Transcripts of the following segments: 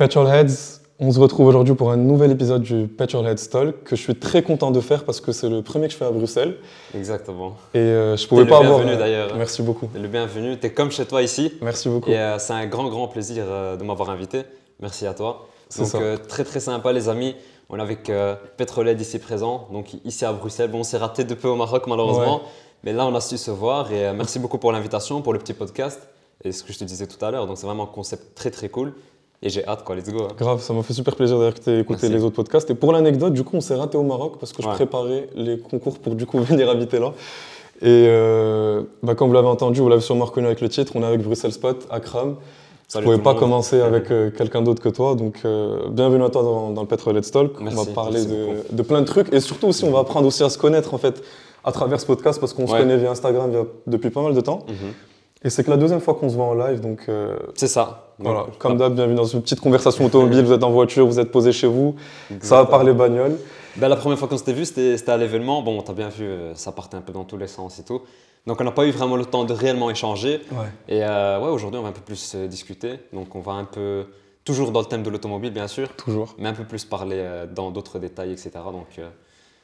Petrolheads, on se retrouve aujourd'hui pour un nouvel épisode du Petrolheads Talk que je suis très content de faire parce que c'est le premier que je fais à Bruxelles. Exactement. Et euh, je pouvais T'es pas le avoir. bienvenu, euh, d'ailleurs. Merci beaucoup. Le bienvenu. T'es comme chez toi ici. Merci beaucoup. Et euh, c'est un grand, grand plaisir euh, de m'avoir invité. Merci à toi. C'est Donc, ça. euh, très, très sympa, les amis. On est avec euh, Petrolhead ici présent, donc ici à Bruxelles. Bon, on s'est raté de peu au Maroc, malheureusement. Mais là, on a su se voir. Et euh, merci beaucoup pour l'invitation, pour le petit podcast. Et ce que je te disais tout à l'heure. Donc, c'est vraiment un concept très, très cool. Et j'ai hâte, quoi. Let's go. hein. Grave, ça m'a fait super plaisir d'ailleurs que tu aies écouté Merci. les autres podcasts. Et pour l'anecdote, du coup, on s'est raté au Maroc parce que je Ouais. préparais les concours pour du coup venir habiter là. Et euh, bah, comme vous l'avez entendu, vous l'avez sûrement reconnu avec le titre, on est avec Bruxelles Spot, Akram. Je ne pouvais pas commencer avec euh, quelqu'un d'autre que toi, donc euh, bienvenue à toi dans, dans le Petrolhead Talk. on Merci, va parler de, plein de trucs et surtout aussi on va apprendre aussi à se connaître en fait à travers ce podcast parce qu'on se connaît via Instagram via- depuis pas mal de temps. Mhm. Et c'est que la deuxième fois qu'on se voit en live, donc euh, C'est ça. Voilà, comme d'hab, bienvenue dans une petite conversation automobile. vous êtes en voiture, vous êtes posé chez vous, ça va parler bagnole. Ben, la première fois qu'on s'était vu, c'était à l'événement. Bon, t'as bien vu, euh, ça partait un peu dans tous les sens et tout. Donc, on n'a pas eu vraiment le temps de réellement échanger. Ouais. Et euh, ouais, aujourd'hui, on va un peu plus euh, discuter. Donc, on va un peu, toujours dans le thème de l'automobile, bien sûr, Toujours. mais un peu plus parler euh, dans d'autres détails, etc. Donc, euh,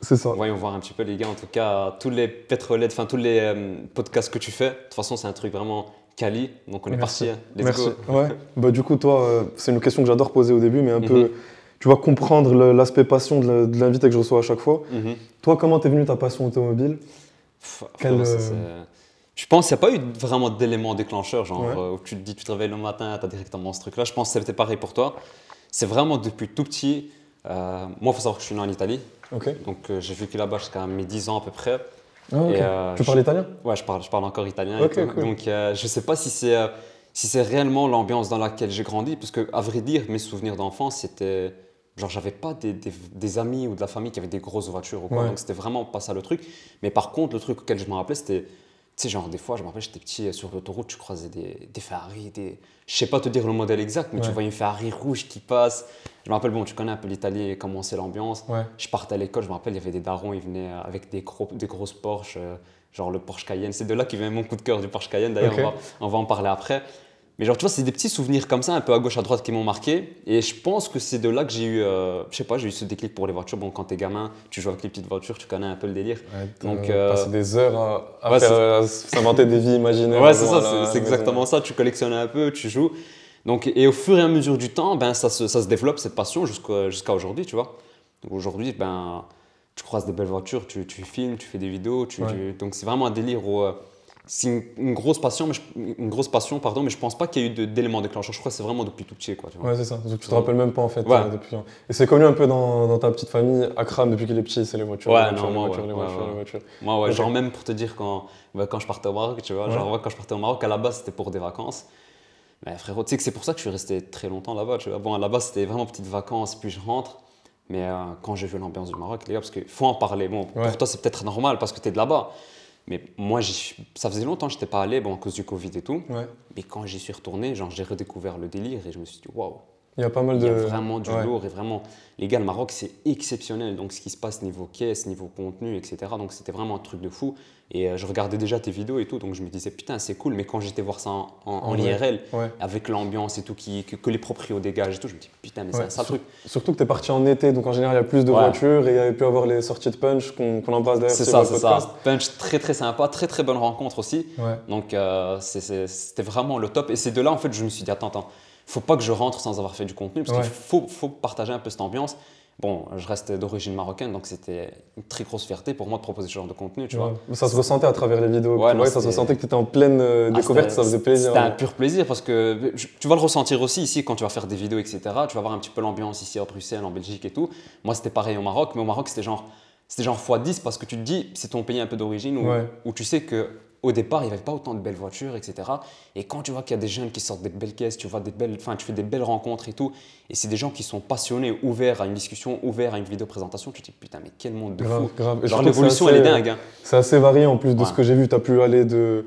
C'est ça. voyons voir un petit peu, les gars. En tout cas, tous les pétroliers, enfin, tous les podcasts que tu fais, de toute façon, c'est un truc vraiment quali. Donc, on est Merci. parti. hein. Let's Merci. go. Ouais. Bah, du coup, toi, euh, c'est une question que j'adore poser au début, mais un Mhm. peu, tu vas comprendre l'aspect passion de l'invité que je reçois à chaque fois. Mhm. Toi, comment t'es venu ta passion automobile? Pff, Quel, ça, euh, Je pense qu'il n'y a pas eu vraiment d'élément déclencheur, genre Ouais. euh, où tu te dis, tu te réveilles le matin, tu as directement ce truc-là. Je pense que c'était pareil pour toi. C'est vraiment depuis tout petit. moi, il faut savoir que je suis né en Italie. Donc, j'ai vécu là-bas jusqu'à mes 10 ans à peu près. Ah. Et, euh, tu je- parles italien Ouais, je parle, je parle encore italien. et cool. Donc, euh, je ne sais pas si c'est euh, si c'est réellement l'ambiance dans laquelle j'ai grandi, parce que, à vrai dire, mes souvenirs d'enfance, c'était. Genre, j'avais pas des, des- des amis ou de la famille qui avaient des grosses voitures ou quoi, Ouais. donc c'était vraiment pas ça le truc. Mais par contre, le truc auquel je me rappelais, c'était. Tu sais, genre, des fois, je me rappelle, j'étais petit, euh, sur l'autoroute, tu croisais des, des Ferrari, des. Je sais pas te dire le modèle exact, mais tu vois une Ferrari rouge qui passe. Je me rappelle, bon, tu connais un peu l'Italie et comment c'est l'ambiance. Ouais. Je partais à l'école, je me rappelle, il y avait des darons, ils venaient avec des, gros, des grosses Porsche, euh, genre le Porsche Cayenne. C'est de là qu'il vient mon coup de cœur du Porsche Cayenne, d'ailleurs, on va en parler après. Mais genre, tu vois, c'est des petits souvenirs comme ça, un peu à gauche, à droite, qui m'ont marqué. Et je pense que c'est de là que j'ai eu, euh, je sais pas, j'ai eu ce déclic pour les voitures. Bon, quand t'es gamin, tu joues avec les petites voitures, tu connais un peu le délire. Ouais, Donc, euh, des heures à, à ouais, faire, euh, s'inventer des vies imaginaires. Ouais, c'est ça, c'est- exactement ça. Tu collectionnes un peu, tu joues. Donc, et au fur et à mesure du temps, ben, ça, se, ça se développe, cette passion, jusqu'à jusqu'à aujourd'hui, tu vois. Aujourd'hui, ben, tu croises des belles voitures, tu, tu filmes, tu fais des vidéos. Tu, Ouais. tu- donc c'est vraiment un délire où... c'est une, une grosse passion, mais je, une grosse passion, pardon, mais je pense pas qu'il y ait eu d'éléments déclencheurs. Je crois que c'est vraiment depuis tout petit, quoi. Tu vois. Ouais, c'est ça. Donc, tu te rappelles même pas en fait. Ouais. euh, depuis... Et c'est connu un peu dans, dans ta petite famille. Akram, depuis qu'il est petit, c'est les voitures. Ouais, les voitures, non, les moi, voitures, ouais, les voitures, ouais. les voitures. Moi, ouais, genre même pour te dire quand, bah, quand je partais au Maroc, tu vois, genre quand je partais au Maroc, à la base c'était pour des vacances. Mais frérot, tu sais que c'est pour ça que je suis resté très longtemps là-bas, tu vois. Bon, à la base c'était vraiment petites vacances, puis je rentre. Mais euh, quand j'ai vu l'ambiance du Maroc, les gars, parce qu'il faut en parler. Bon, pour toi c'est peut-être normal parce que tu es de là-bas. Mais moi, ça faisait longtemps que je n'étais pas allé, bon, à cause du Covid et tout. Ouais. Mais quand j'y suis retourné, genre j'ai redécouvert le délire et je me suis dit, waouh, Il y a pas mal il de. y a vraiment du ouais. lourd et vraiment, les gars, le Maroc, c'est exceptionnel. Donc, ce qui se passe niveau caisse, niveau contenu, etc. Donc, c'était vraiment un truc de fou. Et euh, je regardais déjà tes vidéos et tout, donc je me disais, putain, c'est cool. Mais quand j'étais voir ça en. IRL, Ouais. avec l'ambiance et tout, qui, que, que les proprios dégagent et tout, je me dis, putain, mais c'est Ouais, un sale truc. Surtout que tu es parti en été, donc en général il y a plus de voitures et il y avait pu avoir les sorties de punch qu'on qu'on embrasse d'ailleurs C'est ça, c'est ça. Punch, très très sympa, très très bonne rencontre aussi. Donc, euh, c'est- c'est- c'était vraiment le top. Et c'est de là, en fait, je me suis dit, attends, attends, faut pas que je rentre sans avoir fait du contenu, parce Ouais. qu'il faut, faut partager un peu cette ambiance. Bon, je reste d'origine marocaine, donc c'était une très grosse fierté pour moi de proposer ce genre de contenu, tu vois. Ça se ressentait à travers les vidéos. Ouais, non, ça se ressentait que tu étais en pleine euh, Ah, découverte, ça faisait plaisir. C'était un pur plaisir parce que tu vas le ressentir aussi ici quand tu vas faire des vidéos, etc. Tu vas voir un petit peu l'ambiance ici à Bruxelles, en Belgique et tout. Moi, c'était pareil au Maroc, mais au Maroc, c'était genre, c'était genre x10 parce que tu te dis, c'est ton pays un peu d'origine où, Ouais. où tu sais que au départ, il n'y avait pas autant de belles voitures, etc. Et quand tu vois qu'il y a des jeunes qui sortent des belles caisses, tu vois des belles, enfin, tu fais des belles rencontres et tout, et c'est des gens qui sont passionnés, ouverts à une discussion, ouverts à une vidéo présentation, tu te dis putain, mais quel monde de Grave, fou. grave. Genre l'évolution, elle est dingue. hein. C'est assez varié en plus de Ouais. ce que j'ai vu. Tu as pu aller de,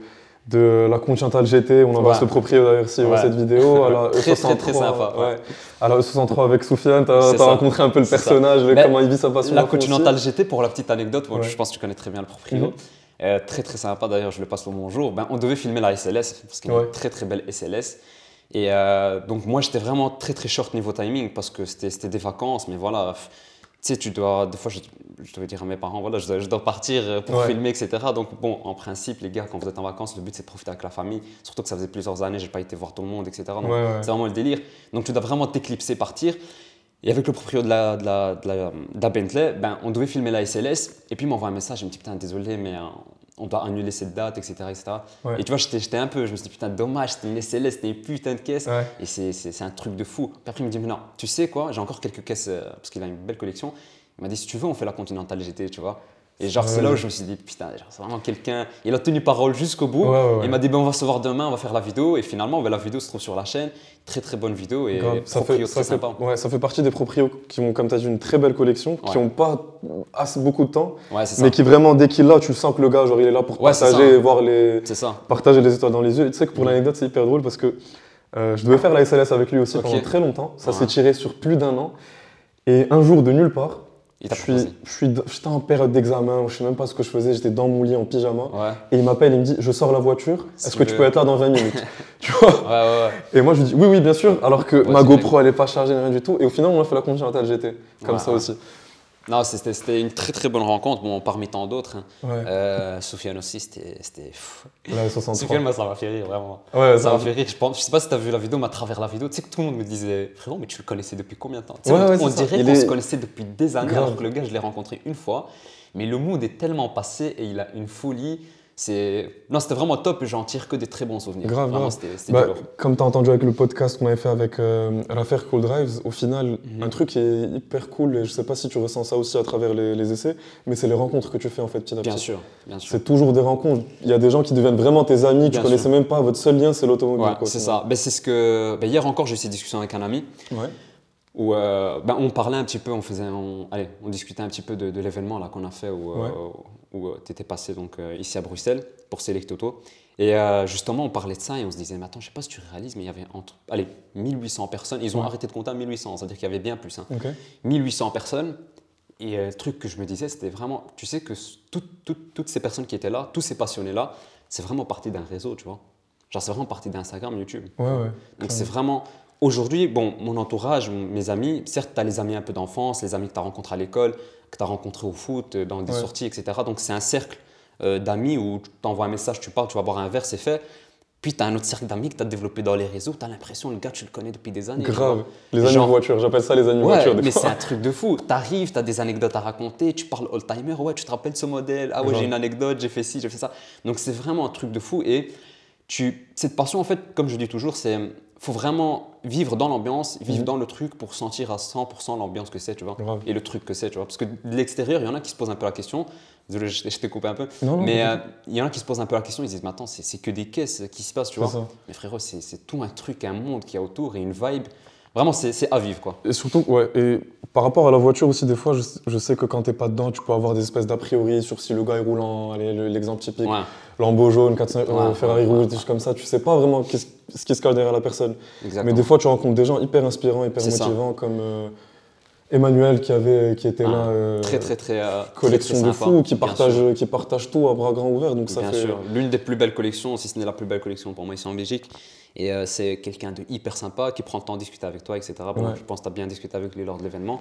de la Continental GT, on embrasse Ouais. le proprio d'ailleurs si Ouais. cette vidéo, à la Très, E63, très, très sympa, ouais. ouais. À la E63 avec Soufiane, tu as, rencontré un peu le personnage, comment il vit sa passion. La. Continental GT, pour la petite anecdote, je pense que tu connais très bien le proprio. Mhm. Euh, très très sympa d'ailleurs, je le passe le bonjour. Ben, on devait filmer la SLS, parce qu'il y a Ouais. une très très belle SLS. Et euh, donc, moi, j'étais vraiment très, très short niveau timing parce que c'était des vacances, mais voilà. Tu sais, tu dois, des fois, je, je devais dire à mes parents, voilà, je dois, je dois partir euh, pour Ouais. filmer, etc. Donc, bon, en principe, les gars, quand vous êtes en vacances, le but, c'est de profiter avec la famille. Surtout que ça faisait plusieurs années, j'ai pas été voir tout le monde, etc. Donc, ouais. c'est vraiment le délire. Donc, tu dois vraiment t'éclipser, partir. Et avec le proprio de la, de la, de la, de la Bentley, ben, on devait filmer la SLS. Et puis, il m'envoie un message, il me dit, putain, désolé, mais euh, on doit annuler cette date, etc. etc. Ouais. Et tu vois, j'étais un peu, je me suis dit, putain, dommage, c'était une SLS, c'était une putain de caisse. Ouais. Et c'est un truc de fou. Puis après, il me dit, mais non, tu sais quoi, j'ai encore quelques caisses, euh, parce qu'il a une belle collection. Il m'a dit, si tu veux, on fait la Continental GT, tu vois. Et genre, c'est là où je me suis dit, putain, c'est vraiment quelqu'un. Il a tenu parole jusqu'au bout. Ouais, ouais, ouais. Il m'a dit, ben, on va se voir demain, on va faire la vidéo. Et finalement, ben, la vidéo se trouve sur la chaîne. Très, très bonne vidéo et. Ça proprio fait, très ça, fait, sympa. ouais, ça fait partie des proprios qui ont, comme tu as dit, une très belle collection, qui n'ont pas assez beaucoup de temps, mais qui vraiment, dès qu'il l'a, tu sens que le gars, genre, il est là pour partager et voir les, C'est ça. partager les étoiles dans les yeux. Et tu sais que pour Mhm. l'anecdote, c'est hyper drôle parce que euh, je devais faire la SLS avec lui aussi pendant très longtemps. Ça s'est tiré sur plus d'un an. Et un jour, de nulle part, je suis, je suis, j'étais en période d'examen, je sais même pas ce que je faisais, j'étais dans mon lit en pyjama. Ouais. Et il m'appelle, il me dit Je sors la voiture, est-ce que tu peux être là dans 20 minutes Tu vois Ouais, ouais, ouais. Et moi je lui dis Oui, oui, bien sûr, alors que ma GoPro elle est pas chargée, rien du tout. Et au final, on a fait la Continental GT, comme ça aussi. Non, c'était une très, très bonne rencontre. Bon, parmi tant d'autres. hein. Ouais, Euh, Soufiane aussi, c'était. 63. Soufiane, moi, ça m'a fait rire, vraiment. Ouais, Ça m'a fait rire. Je, pense, je sais pas si tu as vu la vidéo, mais à travers la vidéo, tu sais que tout le monde me disait Frérot, mais tu le connaissais depuis combien de temps? Tu sais, Ouais, On, dirait qu'on est- se connaissait depuis des années, Grave. alors que le gars, je l'ai rencontré une fois. Mais le mood est tellement passé et il a une folie. C'est Non, c'était vraiment top et j'en tire que des très bons souvenirs. Grave, Vraiment, grave. Bah, comme tu as entendu avec le podcast qu'on avait fait avec euh, Raffaire Cool Drives, au final, Mhm. un truc qui est hyper cool, et je sais pas si tu ressens ça aussi à travers les, les essais, mais c'est les rencontres que tu fais en fait petit à petit. Bien sûr, bien sûr. C'est toujours des rencontres. Il y a des gens qui deviennent vraiment tes amis, Bien tu connaissais sûr. même pas, votre seul lien c'est l'automobile. Ouais, c'est ça. Ben, c'est ce que... ben, hier encore, j'ai eu cette discussion avec un ami. Ouais. où euh, ben, on parlait un petit peu, on faisait, on, allez, on discutait un petit peu de, de l'événement là qu'on a fait Ouais. Où tu étais passé donc euh, ici à Bruxelles pour Select Auto. Et euh, justement, on parlait de ça et on se disait, mais attends, je sais pas si tu réalises, mais il y avait entre, allez, 1800 personnes. Ils ont Ouais. arrêté de compter à 1800, c'est-à-dire qu'il y avait bien plus. hein. Ok. 1800 personnes. Et euh, le truc que je me disais, c'était vraiment, tu sais que s- toutes- toutes- toutes ces personnes qui étaient là, tous ces passionnés-là, c'est vraiment parti d'un réseau, tu vois. Genre, c'est vraiment parti d'Instagram, YouTube. Ouais, ouais. Donc c'est vraiment. Aujourd'hui, bon, mon entourage, mes amis, certes, tu as les amis un peu d'enfance, les amis que tu as rencontrés à l'école, que tu as rencontrés au foot, euh, dans des Ouais. sorties, etc. Donc c'est un cercle euh, d'amis où tu t'envoies un message, tu parles, tu vas boire un verre, c'est fait. Puis tu as un autre cercle d'amis que tu as développé dans les réseaux, tu as l'impression, le gars, tu le connais depuis des années. tu Grave. Les amis Genre- voiture, j'appelle ça les amis Ouais, voiture. des mais c'est un truc de fou. T'arrives, t'as des anecdotes à raconter, tu parles old-timer, ouais, tu te rappelles ce modèle, ah ouais, j'ai une anecdote, j'ai fait ci, j'ai fait ça. Donc c'est vraiment un truc de fou. Et tu, cette passion, en fait, comme je dis toujours, c'est faut vraiment vivre dans l'ambiance, vivre Mhm. dans le truc pour sentir à 100% l'ambiance que c'est, tu vois, et le truc que c'est, tu vois. Parce que de l'extérieur, il y en a qui se posent un peu la question. Désolé, je, t'ai coupé un peu. Non, non, mais euh, il y en a qui se posent un peu la question, ils se disent, mais attends, c'est que des caisses qui se passent, tu vois. ça. Mais frérot, c'est tout un truc, un monde qui a autour et une vibe. Vraiment, c'est à vivre, quoi. Et surtout, ouais, et par rapport à la voiture aussi, des fois, je, je sais que quand t'es pas dedans, tu peux avoir des espèces d'a priori sur si le gars est roulant, allez, le- l'exemple typique, Ouais, Lambeau jaune, 400, euh, Ouais, Ferrari rouge, des choses comme ça, tu sais pas vraiment ce qui se cache derrière la personne. exactement. Mais des fois, tu rencontres des gens hyper inspirants, hyper ça. motivants, comme euh, Emmanuel qui, avait, qui était Ah, là, euh, très très très euh, collection très, de fous, qui partage, sûr. qui partage tout à bras grands ouverts, donc ça bien fait... sûr l'une des plus belles collections si ce n'est la plus belle collection pour moi ici en Belgique et euh, c'est quelqu'un de hyper sympa qui prend le temps de discuter avec toi etc bon, Ouais. je pense que tu as bien discuté avec lui lors de l'événement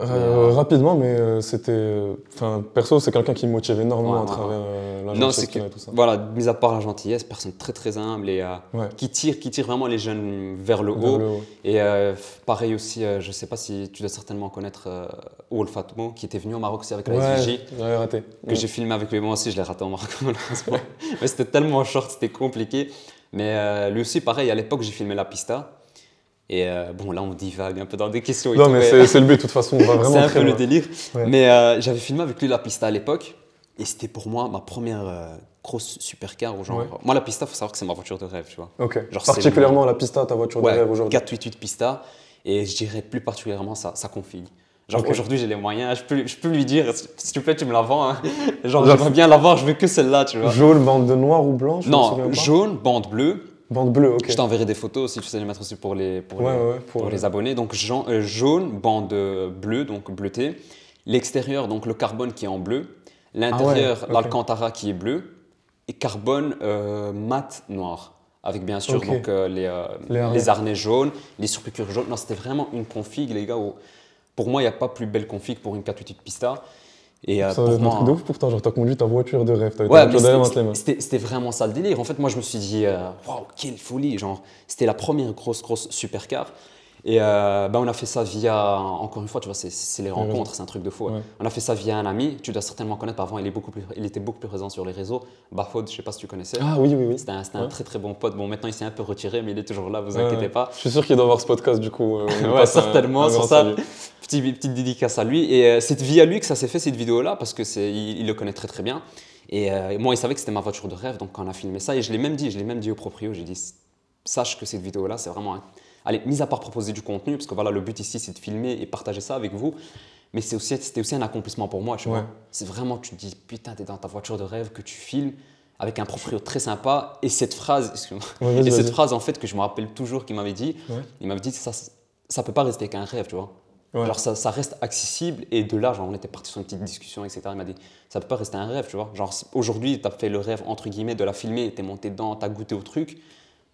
Euh, Rapidement, mais euh, c'était... euh, Enfin, perso, c'est quelqu'un qui me motive énormément Ouais, à travers euh, la gentillesse qu'il a et tout ça. voilà mis à part la gentillesse personne très très humble et euh, Ouais. qui tire qui tire vraiment les jeunes vers le Vers haut le haut. et euh, pareil aussi euh, je sais pas si tu dois certainement connaître euh, Oul Fatmo qui était venu au Maroc aussi avec la Ouais, SVJ j'avais raté. que j'ai filmé avec lui. Moi aussi, je l'ai raté en Maroc, malheureusement. Mais c'était tellement short, c'était compliqué. Mais euh, lui aussi, pareil, à l'époque, j'ai filmé la pista. Et euh, bon, là, on divague un peu dans des questions. et Non, tout, mais c'est le but, de toute façon, on va vraiment c'est un très peu le délire. Ouais. Mais euh, j'avais filmé avec lui la pista à l'époque. Et c'était pour moi ma première euh, grosse supercar. Genre, Ouais. Moi, la pista, faut savoir que c'est ma voiture de rêve, tu vois. Genre, Particulièrement la pista, ta voiture Ouais, derrière aujourd'hui. 488 pista. Et je dirais plus particulièrement ça, ça config. Genre Ok. aujourd'hui j'ai les moyens, je peux, je peux lui dire s'il te plaît tu me la vends. hein. Genre Genre- j'aimerais bien l'avoir, je veux que celle-là tu vois. Jaune, bande de noir ou blanc, je me souviens Non, jaune, bande bleue. Bande bleue, ok. Je t'enverrai des photos si tu sais les mettre aussi pour les, pour Ouais, les, ouais, ouais, pour pour, les abonnés. Donc jan- euh, jaune, bande euh, bleue, donc bleuté. L'extérieur, donc le carbone qui est en bleu. L'intérieur, Ah l'alcantara qui est bleu. Et carbone euh, mat noir. avec bien sûr donc, euh, les, Les les, harnais. harnais. jaunes, les surpiqûres jaunes. Non, c'était vraiment une config, les gars. où- pour moi, il n'y a pas plus belle config pour une 488 Pista. Et euh, Ça pour être un moi, truc de ouf pour toi, genre t'as conduit ta voiture de rêve, t'as Ouais, c'était- vraiment ça le délire. En fait, moi, je me suis dit, euh, waouh, quelle folie. Genre, c'était la première grosse, grosse supercar. Et euh, ben, on a fait ça via, encore une fois, tu vois, c'est- les rencontres, c'est un truc de fou. ouais. Ouais. On a fait ça via un ami, tu dois certainement connaître, avant, il, est beaucoup plus, il était beaucoup plus présent sur les réseaux. Bafod, je sais pas si tu connaissais. Ah oui, oui, oui. C'était un, c'était un Ouais. très très bon pote. Bon, maintenant il s'est un peu retiré, mais il est toujours là, vous Ouais, inquiétez ouais. pas. Je suis sûr qu'il doit voir ce podcast du coup. euh, Ouais, un- certainement, un sur ça. salut. Petit, petite dédicace à lui. Et euh, c'est via lui que ça s'est fait cette vidéo-là, parce que il, il le connaît très très bien. Et euh, moi, il savait que c'était ma voiture de rêve, donc quand on a filmé ça, et je l'ai même dit, je l'ai même dit au proprio, j'ai dit, sache que cette vidéo-là, c'est vraiment un... Allez, mis à part proposer du contenu, parce que voilà, le but ici, c'est de filmer et partager ça avec vous, mais c'est aussi, c'était aussi un accomplissement pour moi, tu Ouais. vois. C'est vraiment, tu te dis, putain, t'es dans ta voiture de rêve, que tu filmes, avec un proprio très sympa, et cette phrase, excuse-moi, Ouais, et cette phrase, en fait, que je me rappelle toujours, qu'il m'avait dit, Ouais. il m'avait dit, ça, ça peut pas rester qu'un rêve, tu vois. Ouais. Genre, ça, ça reste accessible, et de là, genre, on était parti sur une petite discussion, etc. Il m'a dit, ça peut pas rester un rêve, tu vois. Genre, aujourd'hui, tu as fait le rêve, entre guillemets, de la filmer, t'es monté dedans, t'as goûté au truc.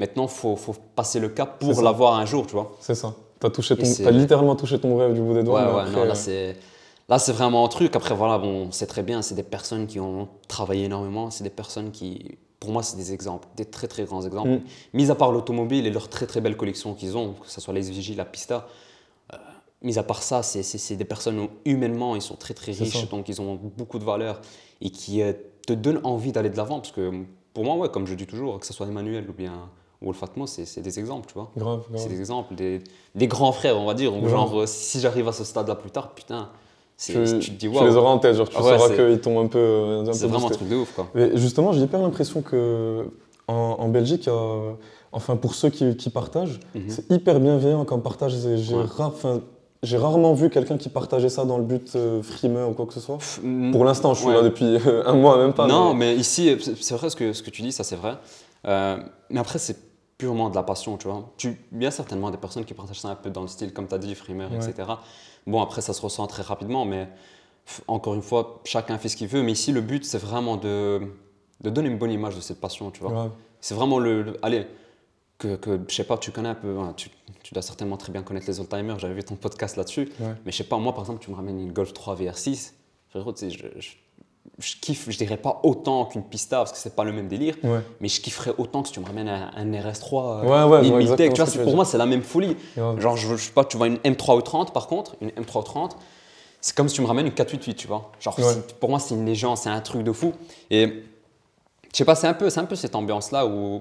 Maintenant, faut, faut passer le cap pour l'avoir un jour, tu vois. C'est ça. T'as touché ton, Et c'est- t'as littéralement touché ton rêve du bout des doigts. Ouais, ouais, après, non, là, euh, c'est. Là, c'est vraiment un truc. Après, voilà, bon, c'est très bien. C'est des personnes qui ont travaillé énormément. C'est des personnes qui, pour moi, c'est des exemples, des très, très grands exemples. Mm. Mis à part l'automobile et leur très, très belle collection qu'ils ont, que ce soit les SVJ, la Pista, euh, mis à part ça, c'est- des personnes où, humainement, ils sont très, très riches. ça. Donc, ils ont beaucoup de valeur et qui euh, te donnent envie d'aller de l'avant. Parce que, pour moi, ouais, comme je dis toujours, que ce soit Emmanuel ou bien ou Olfatmo, c'est c'est des exemples, tu vois. Grave, C'est grave. des exemples, des, des grands frères, on va dire. Ou. Genre, euh, si j'arrive à ce stade-là plus tard, putain, c'est- Tu, tu te dis tu les auras en tête, genre tu Ah ouais, sauras c'est- qu'ils t'ont un peu. C'est vraiment un truc de ouf, quoi. Mais justement, j'ai hyper l'impression que en, en Belgique, enfin pour ceux qui, qui partagent, Mhm. c'est hyper bienveillant comme partage. J'ai Ouais. j'ai rarement vu quelqu'un qui partageait ça dans le but euh, frimeur ou quoi que ce soit. Mm, Pour l'instant, je suis ouais. là depuis un mois, même pas. Non, mais ici, c'est c'est vrai ce que, ce que tu dis, ça c'est vrai. Euh, mais après, c'est purement de la passion, tu vois. Tu, il y a certainement des personnes qui partagent ça un peu dans le style, comme tu as dit, frimeur, Ouais. etc. Bon, après, ça se ressent très rapidement, mais encore une fois, chacun fait ce qu'il veut. Mais ici, le but, c'est vraiment de, de donner une bonne image de cette passion, tu vois. C'est vraiment le, le- Allez, que, que je sais pas, tu connais un peu, hein, tu, tu dois certainement très bien connaître les oldtimers, j'avais vu ton podcast là-dessus. Ouais. Mais je sais pas, moi par exemple, tu me ramènes une Golf 3 VR6, frérot, tu sais, je, je, je kiffe, je dirais pas autant qu'une Pista parce que c'est pas le même délire, Ouais. mais je kifferais autant que si tu me ramènes un, un RS3 Ouais, ouais, exactement tu vois, tu pour moi c'est la même folie. Genre, je, je sais pas, tu vois une M3 ou 30 par contre, une M3 ou 30, c'est comme si tu me ramènes une 488, tu vois. Genre, Ouais. pour moi, c'est une légende, c'est un truc de fou. Et je sais pas, c'est un peu, c'est un peu cette ambiance-là où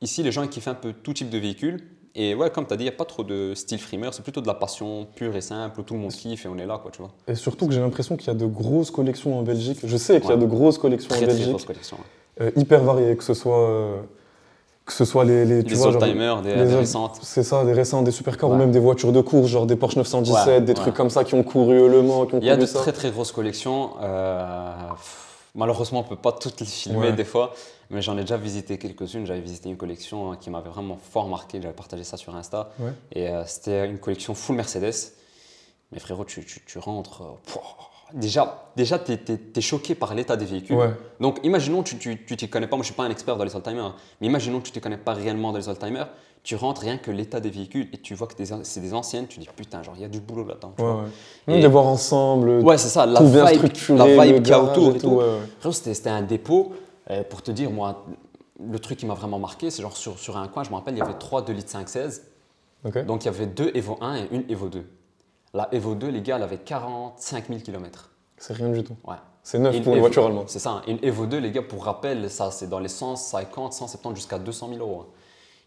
ici, les gens ils kiffent un peu tout type de véhicule. Et ouais, comme tu as dit, il n'y a pas trop de style frimeur, c'est plutôt de la passion pure et simple où tout le monde kiffe et on est là, quoi, tu vois. Et surtout que j'ai l'impression qu'il y a de grosses collections en Belgique. Je sais qu'il y a de grosses collections Très, en très Belgique, grosse collection. ouais. euh, hyper variées, que ce soit, euh, que ce soit les, les, tu Les vois, genre- old-timers, des, les des récentes. C'est ça, des récents, des supercars ou même des voitures de course, genre des Porsche 917, Ouais, des trucs comme ça qui ont couru Le Mans, qui ont Il y a de ça. très très grosses collections. euh, malheureusement, on ne peut pas toutes les filmer Ouais. des fois, mais j'en ai déjà visité quelques-unes. J'avais visité une collection hein, qui m'avait vraiment fort marqué. J'avais partagé ça sur Insta. Ouais. Et euh, c'était une collection full Mercedes. Mais frérot, tu, tu- tu rentres. euh, déjà, déjà tu es, choqué par l'état des véhicules. Ouais. Donc, imaginons, tu ne t'y connais pas. Moi, je ne suis pas un expert dans les oldtimers, hein, mais imaginons que tu ne te connais pas réellement dans les oldtimers. Tu rentres rien que l'état des véhicules et tu vois que c'est des anciennes. Tu dis putain, genre, il y a du boulot là-dedans. Ouais, Et- les voir ensemble, Ouais, c'est ça, la tout bien vibe, la vibe qu'il y a autour et tout. ouais, c'était un dépôt. euh, pour te dire, moi, le truc qui m'a vraiment marqué, c'est genre sur, sur un coin, je me rappelle, il y avait trois 2 litres 516. Ok. Donc il y avait deux Evo 1 et une Evo 2. La Evo 2, les gars, elle avait 45 000 km. C'est rien du tout. Ouais. C'est neuf Une pour une Evo- voiture allemande. C'est ça. Une Evo 2, les gars, pour rappel, ça c'est dans les 150, 170 jusqu'à 200 000 euros. hein.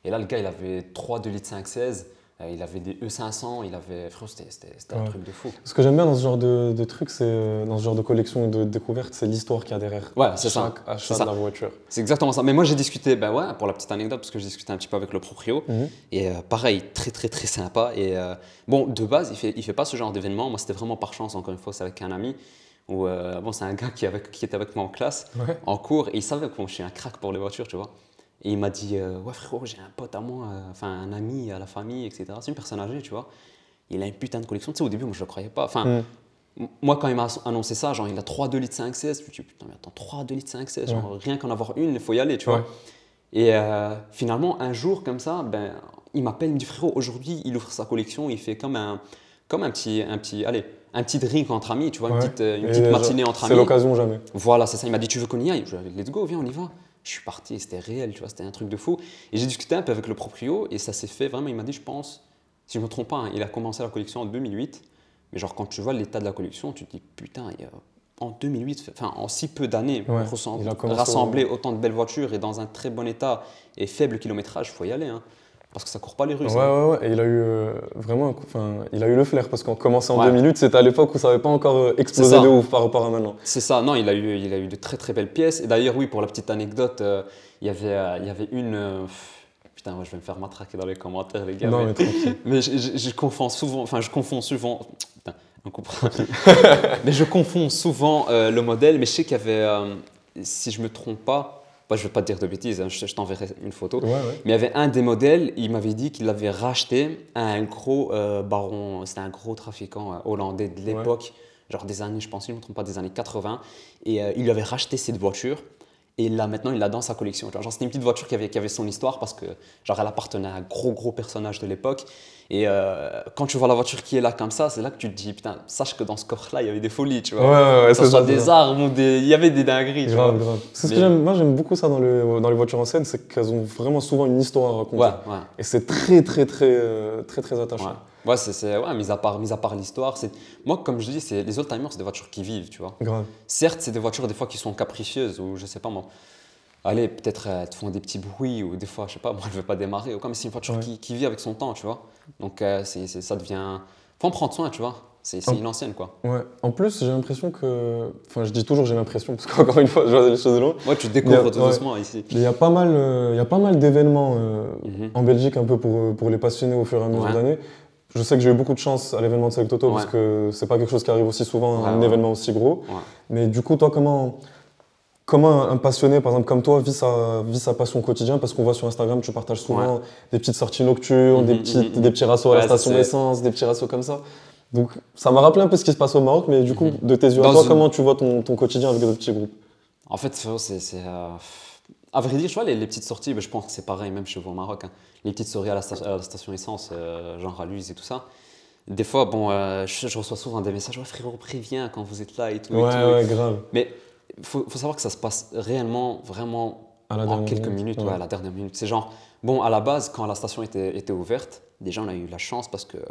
Et là, le gars, il avait 3 2 litres 516. euh, il avait des E500, il avait. C'était un Ouais. truc de fou. Ce que j'aime bien dans ce genre de, de trucs, c'est euh, dans ce genre de collection de découvertes, c'est l'histoire qu'il y a derrière. Ouais, c'est ça. Chaque achat ça. de la voiture. C'est exactement ça. Mais moi, j'ai discuté, ben ouais, pour la petite anecdote, parce que j'ai discuté un petit peu avec le proprio. Mhm. Et euh, pareil, très, très, très sympa. Et euh, bon, de base, il fait, il fait pas ce genre d'événement. Moi, c'était vraiment par chance, encore une fois, c'est avec un ami. Où, euh, bon, c'est un gars qui, est avec- qui était avec moi en classe, Ouais. en cours, et il savait que bon, je suis un crack pour les voitures, tu vois. Et il m'a dit, euh, ouais frérot, j'ai un pote à moi, euh, enfin un ami à la famille, etc. C'est une personne âgée, tu vois. Il a une putain de collection. Tu sais, au début, moi, je le croyais pas. Enfin, Moi, quand il m'a annoncé ça, genre, il a 3 2 litres 5 16, je me suis dit, putain, mais attends, 3 2 litres 5 16, genre, rien qu'en avoir une, il faut y aller, tu vois. Ouais. Et euh, finalement, un jour comme ça, ben, il m'appelle, il me dit frérot, aujourd'hui, il ouvre sa collection, il fait comme un, comme un petit, un petit, allez, un petit drink entre amis, tu vois, une petite, une Et petite matinée entre C'est amis. l'occasion jamais. Voilà, c'est ça. Il m'a dit, tu veux qu'on y aille? Je lui ai dit, let's go, viens, on y va. Je suis parti, c'était réel, tu vois, c'était un truc de fou. Et j'ai discuté un peu avec le proprio et ça s'est fait vraiment. Il m'a dit, je pense, si je ne me trompe pas, hein, il a commencé la collection en 2008. Mais genre, quand tu vois l'état de la collection, tu te dis, putain, il y a- en 2008, enfin, en si peu d'années, Ouais, rassembler autant de belles voitures et dans un très bon état et faible kilométrage, il faut y aller. hein. Parce que ça court pas les rues. Ouais, ça. ouais, ouais. Et il a eu euh, vraiment un coup- enfin, il a eu le flair parce qu'on commençait en Ouais. 2008, c'était à l'époque où ça n'avait pas encore euh, explosé de ouf par rapport à maintenant. C'est ça, non, il a, eu, il a eu de très très belles pièces. Et d'ailleurs, oui, pour la petite anecdote, euh, il, y avait, euh, il y avait une. putain, ouais, je vais me faire matraquer dans les commentaires, les gars. non, mais mais tranquille. mais je, je- je confonds souvent. Enfin, je confonds souvent. Putain, on comprend. mais je confonds souvent le modèle. Mais je sais qu'il y avait. si je me trompe pas, bah, je ne vais pas te dire de bêtises, hein, je, je t'enverrai une photo. Ouais, ouais. Mais il y avait un des modèles, il m'avait dit qu'il l'avait racheté à un gros euh, baron, c'était un gros trafiquant euh, hollandais de l'époque, genre des années, je pense, je ne me trompe pas, des années 80. Et euh, il lui avait racheté cette voiture. Et là, maintenant, il l'a dans sa collection. Genre, c'était une petite voiture qui avait, qui avait son histoire parce que, genre, elle appartenait à un gros, gros personnage de l'époque. Et euh, quand tu vois la voiture qui est là comme ça, c'est là que tu te dis, putain, sache que dans ce coffre-là, il y avait des folies, tu vois. ouais, ouais, que ce soit ça. des ça. armes ou des. Il y avait des dingueries, tu vois. Grave, grave. C'est ce Mais- que j'aime. Moi, j'aime beaucoup ça dans, le, dans les voitures anciennes, c'est qu'elles ont vraiment souvent une histoire à raconter. Et c'est très, très, très, euh, très, très attachant. Ouais, ouais c'est, c'est- ouais, mis à part, mis à part l'histoire, c'est moi comme je dis, c'est les oldtimers, c'est des voitures qui vivent, tu vois. Grave. Certes, c'est des voitures des fois qui sont capricieuses ou je sais pas moi. Allez, peut-être euh, elles te font des petits bruits ou des fois, je sais pas, moi elle veut pas démarrer ou quoi, mais c'est une voiture Ouais. qui, qui vit avec son temps, tu vois. Donc euh, c'est, ça devient, faut en prendre soin, tu vois. C'est, En- une ancienne quoi. Ouais. En plus, j'ai l'impression que. Enfin, je dis toujours j'ai l'impression, parce qu'encore une fois, je vois les choses de loin. Moi, tu découvres tout ouais. doucement ici. Il y a pas mal, euh, il y a pas mal d'événements euh, Mhm. en Belgique, un peu pour, pour les passionnés au fur et à mesure Ouais. d'années. Je sais que j'ai eu beaucoup de chance à l'événement de Select Auto parce Ouais. que c'est pas quelque chose qui arrive aussi souvent, Ouais, un ouais. événement aussi gros. Mais du coup, toi, comment, comment un passionné, par exemple comme toi, vit sa, vit sa passion au quotidien? Parce qu'on voit sur Instagram, tu partages souvent des petites sorties nocturnes, des, Mhm, petites, mhm, des petits rassos à la station d'essence, des petits rassos comme ça. Donc ça m'a rappelé un peu ce qui se passe au Maroc, mais du coup, Mhm. de tes yeux à toi, une- comment tu vois ton, ton quotidien avec d'autres petits groupes? En fait, c'est, euh, À vrai dire, tu vois, les, les petites sorties, ben, je pense que c'est pareil, même chez vous au Maroc. hein. Les petites sorties à la, sta- à la station essence, euh, genre à Luz et tout ça. Des fois, bon, euh, je, je reçois souvent des messages, ouais, frérot, préviens quand vous êtes là et tout. et Ouais, tout. ouais, grave. Mais il faut, faut savoir que ça se passe réellement, vraiment À la en dernière quelques minute, minutes, ouais. ouais, à la dernière minute. C'est genre, bon, à la base, quand la station était, était ouverte, déjà, on a eu la chance parce que. euh,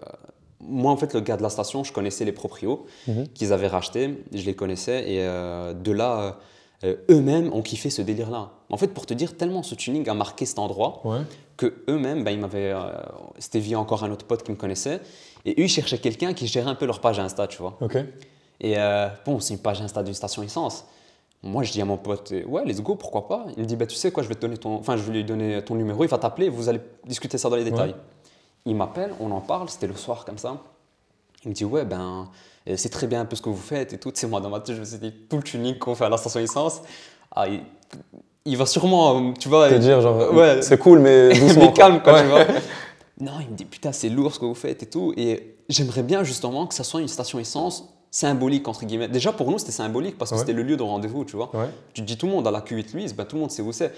moi, en fait, le gars de la station, je connaissais les proprios Mhm. qu'ils avaient rachetés, je les connaissais, et euh, de là, euh, eux-mêmes ont kiffé ce délire-là. En fait, pour te dire, tellement ce tuning a marqué cet endroit Ouais. que eux-mêmes, ben, ils m'avaient. euh, C'était via encore un autre pote qui me connaissait, et eux, ils cherchaient quelqu'un qui gérait un peu leur page Insta, tu vois. Et euh, bon, c'est une page Insta d'une station essence. Moi, je dis à mon pote, euh, ouais, let's go, pourquoi pas? Il me dit, bah, tu sais quoi, je vais te donner ton. Enfin, je vais lui donner ton numéro, il va t'appeler, vous allez discuter ça dans les détails. Il m'appelle, on en parle, c'était le soir comme ça. Il me dit, ouais, ben, euh, c'est très bien un peu ce que vous faites et tout. Sais, moi, dans ma tête, je me suis dit, tout le tuning qu'on fait à la station essence, ah, il, il va sûrement, euh, tu vois. Te dire, genre, Ouais. c'est cool, mais doucement. mais calme, quoi, Ouais. tu vois. Non, il me dit, putain, c'est lourd ce que vous faites et tout. Et j'aimerais bien justement que ça soit une station essence symbolique, entre guillemets. Déjà, pour nous, c'était symbolique parce que Ouais. c'était le lieu de rendez-vous, tu vois. Ouais. Tu dis, tout le monde à la Q8 Louise, ben, tout le monde sait où c'est.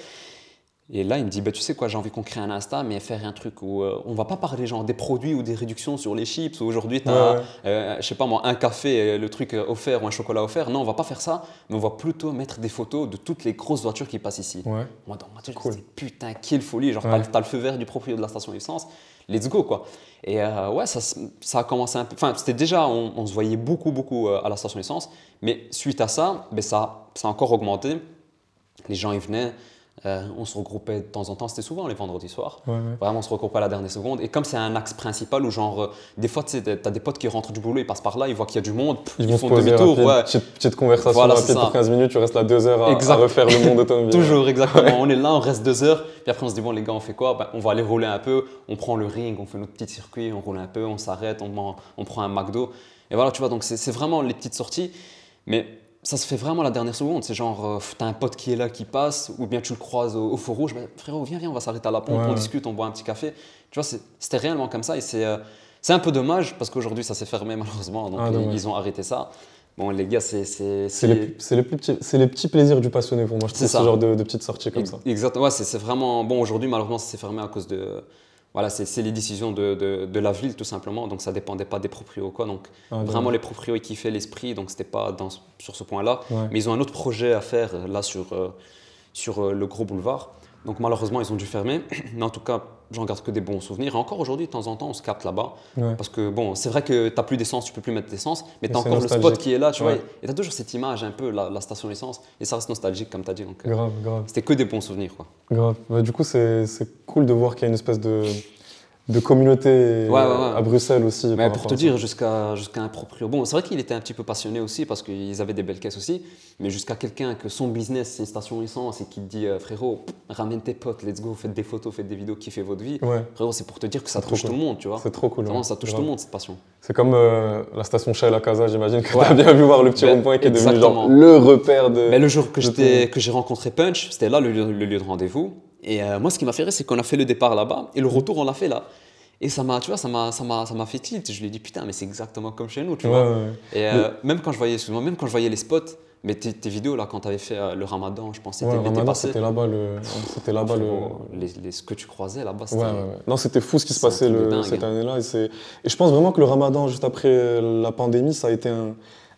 Et là, il me dit, bah, tu sais quoi, j'ai envie qu'on crée un Insta, mais faire un truc où euh, on va pas parler genre des produits ou des réductions sur les chips, ou aujourd'hui tu as, Ouais, ouais. je sais pas moi, un café, euh, le truc euh, offert ou un chocolat offert. Non, on va pas faire ça, mais on va plutôt mettre des photos de toutes les grosses voitures qui passent ici. Ouais. Moi, dans ma tête, Cool. je me dis, putain, quelle folie. Genre, t'as le- le feu vert du proprio de la station essence, let's go, quoi. Et euh, ouais, ça, a commencé un peu. Enfin, c'était déjà, on, on se voyait beaucoup, beaucoup euh, à la station essence, mais suite à ça, ben, ça, ça a encore augmenté. Les gens y venaient, euh, on se regroupait de temps en temps, c'était souvent les vendredis soirs. Ouais, ouais. Vraiment, on se regroupait à la dernière seconde. Et comme c'est un axe principal où, genre, euh, des fois, tu t'as des potes qui rentrent du boulot, ils passent par là, ils voient qu'il y a du monde, pff, Ils font demi-tour. Ouais. petite, petite conversation Voilà, rapide pour 15 minutes, tu restes là deux heures à, refaire le monde automobile. Toujours, exactement. On est là, on reste deux heures, puis après on se dit, bon les gars, on fait quoi? Ben, On va aller rouler un peu, on prend le ring, on fait notre petit circuit, on roule un peu, on s'arrête, on, on prend un McDo. Et voilà, tu vois, donc c'est vraiment les petites sorties, mais ça se fait vraiment à la dernière seconde. C'est genre, euh, t'as un pote qui est là, qui passe, ou bien tu le croises au, au feu rouge, Ben, frérot, viens, viens, on va s'arrêter à la pompe, Ouais, on discute, on boit un petit café. Tu vois, c'était réellement comme ça, et c'est euh, un peu dommage, parce qu'aujourd'hui ça s'est fermé malheureusement, donc Ah, ils- dommage. ils ont arrêté ça. Bon, les gars, c'est. C'est les, les petits, les petits plaisirs du passionné pour moi. Je C'est trouve ce genre de, de petites sorties comme ça. Exactement, ouais, c'est c'est vraiment. Bon, aujourd'hui, malheureusement, ça s'est fermé à cause de. Voilà, c'est les décisions de, de, de la ville, tout simplement. Donc, ça dépendait pas des proprios, quoi. Donc, Ah, vraiment, les proprios, ils kiffaient l'esprit. Donc, c'était pas dans, sur ce point-là. Ouais. Mais ils ont un autre projet à faire, euh, là, sur, euh, sur euh, le gros boulevard. Donc, malheureusement, ils ont dû fermer. Mais en tout cas, j'en garde que des bons souvenirs. Et encore aujourd'hui, de temps en temps, on se capte là-bas. Ouais. Parce que, bon, c'est vrai que tu n'as plus d'essence, tu peux plus mettre d'essence. Mais tu as encore le spot qui est là, tu vois. Et tu as toujours cette image, un peu, la, la station essence. Et ça reste nostalgique, comme tu as dit. Donc, euh, Grave, grave, c'était que des bons souvenirs, quoi. grave. Bah, du coup, c'est cool de voir qu'il y a une espèce de, de communauté Ouais, ouais, ouais. à Bruxelles aussi. Mais pour te dire, jusqu'à jusqu'à un proprio. Bon, c'est vrai qu'il était un petit peu passionné aussi parce qu'ils avaient des belles caisses aussi. Mais jusqu'à quelqu'un que son business, c'est une station essence et qui te dit, euh, frérot, ramène tes potes, let's go, faites des photos, faites des vidéos, kiffez votre vie. Ouais, Frérot, c'est pour te dire que ça touche tout le monde, tu vois. c'est trop cool. Vraiment, ça touche tout le monde, cette passion. C'est comme euh, la station Shell à Casa, j'imagine que tu as bien vu voir le petit Ben, rond-point qui est devenu genre le repère de. Mais le jour que j'ai rencontré Punch, c'était là le lieu de rendez-vous. Et euh, moi, ce qui m'a fait rire, c'est qu'on a fait le départ là-bas et le retour, on l'a fait là. Et ça m'a, tu vois, ça m'a, ça m'a, ça m'a fait tilt. Je lui ai dit, putain, mais c'est exactement comme chez nous, tu Ouais, vois. ouais, ouais. Et euh, même quand je voyais, excuse-moi, même quand je voyais les spots, mais tes, tes vidéos là, quand tu avais fait euh, le Ramadan, je pense que Ouais, c'était l'été Ramadan, passé. c'était là-bas le. C'était là-bas le. Les, les- ce que tu croisais là-bas, Ouais, c'était. ouais, ouais. Non, c'était fou ce qui se passait le- dingue, cette hein. année-là. Et, c'est- et je pense vraiment que le ramadan, juste après la pandémie, ça a été un,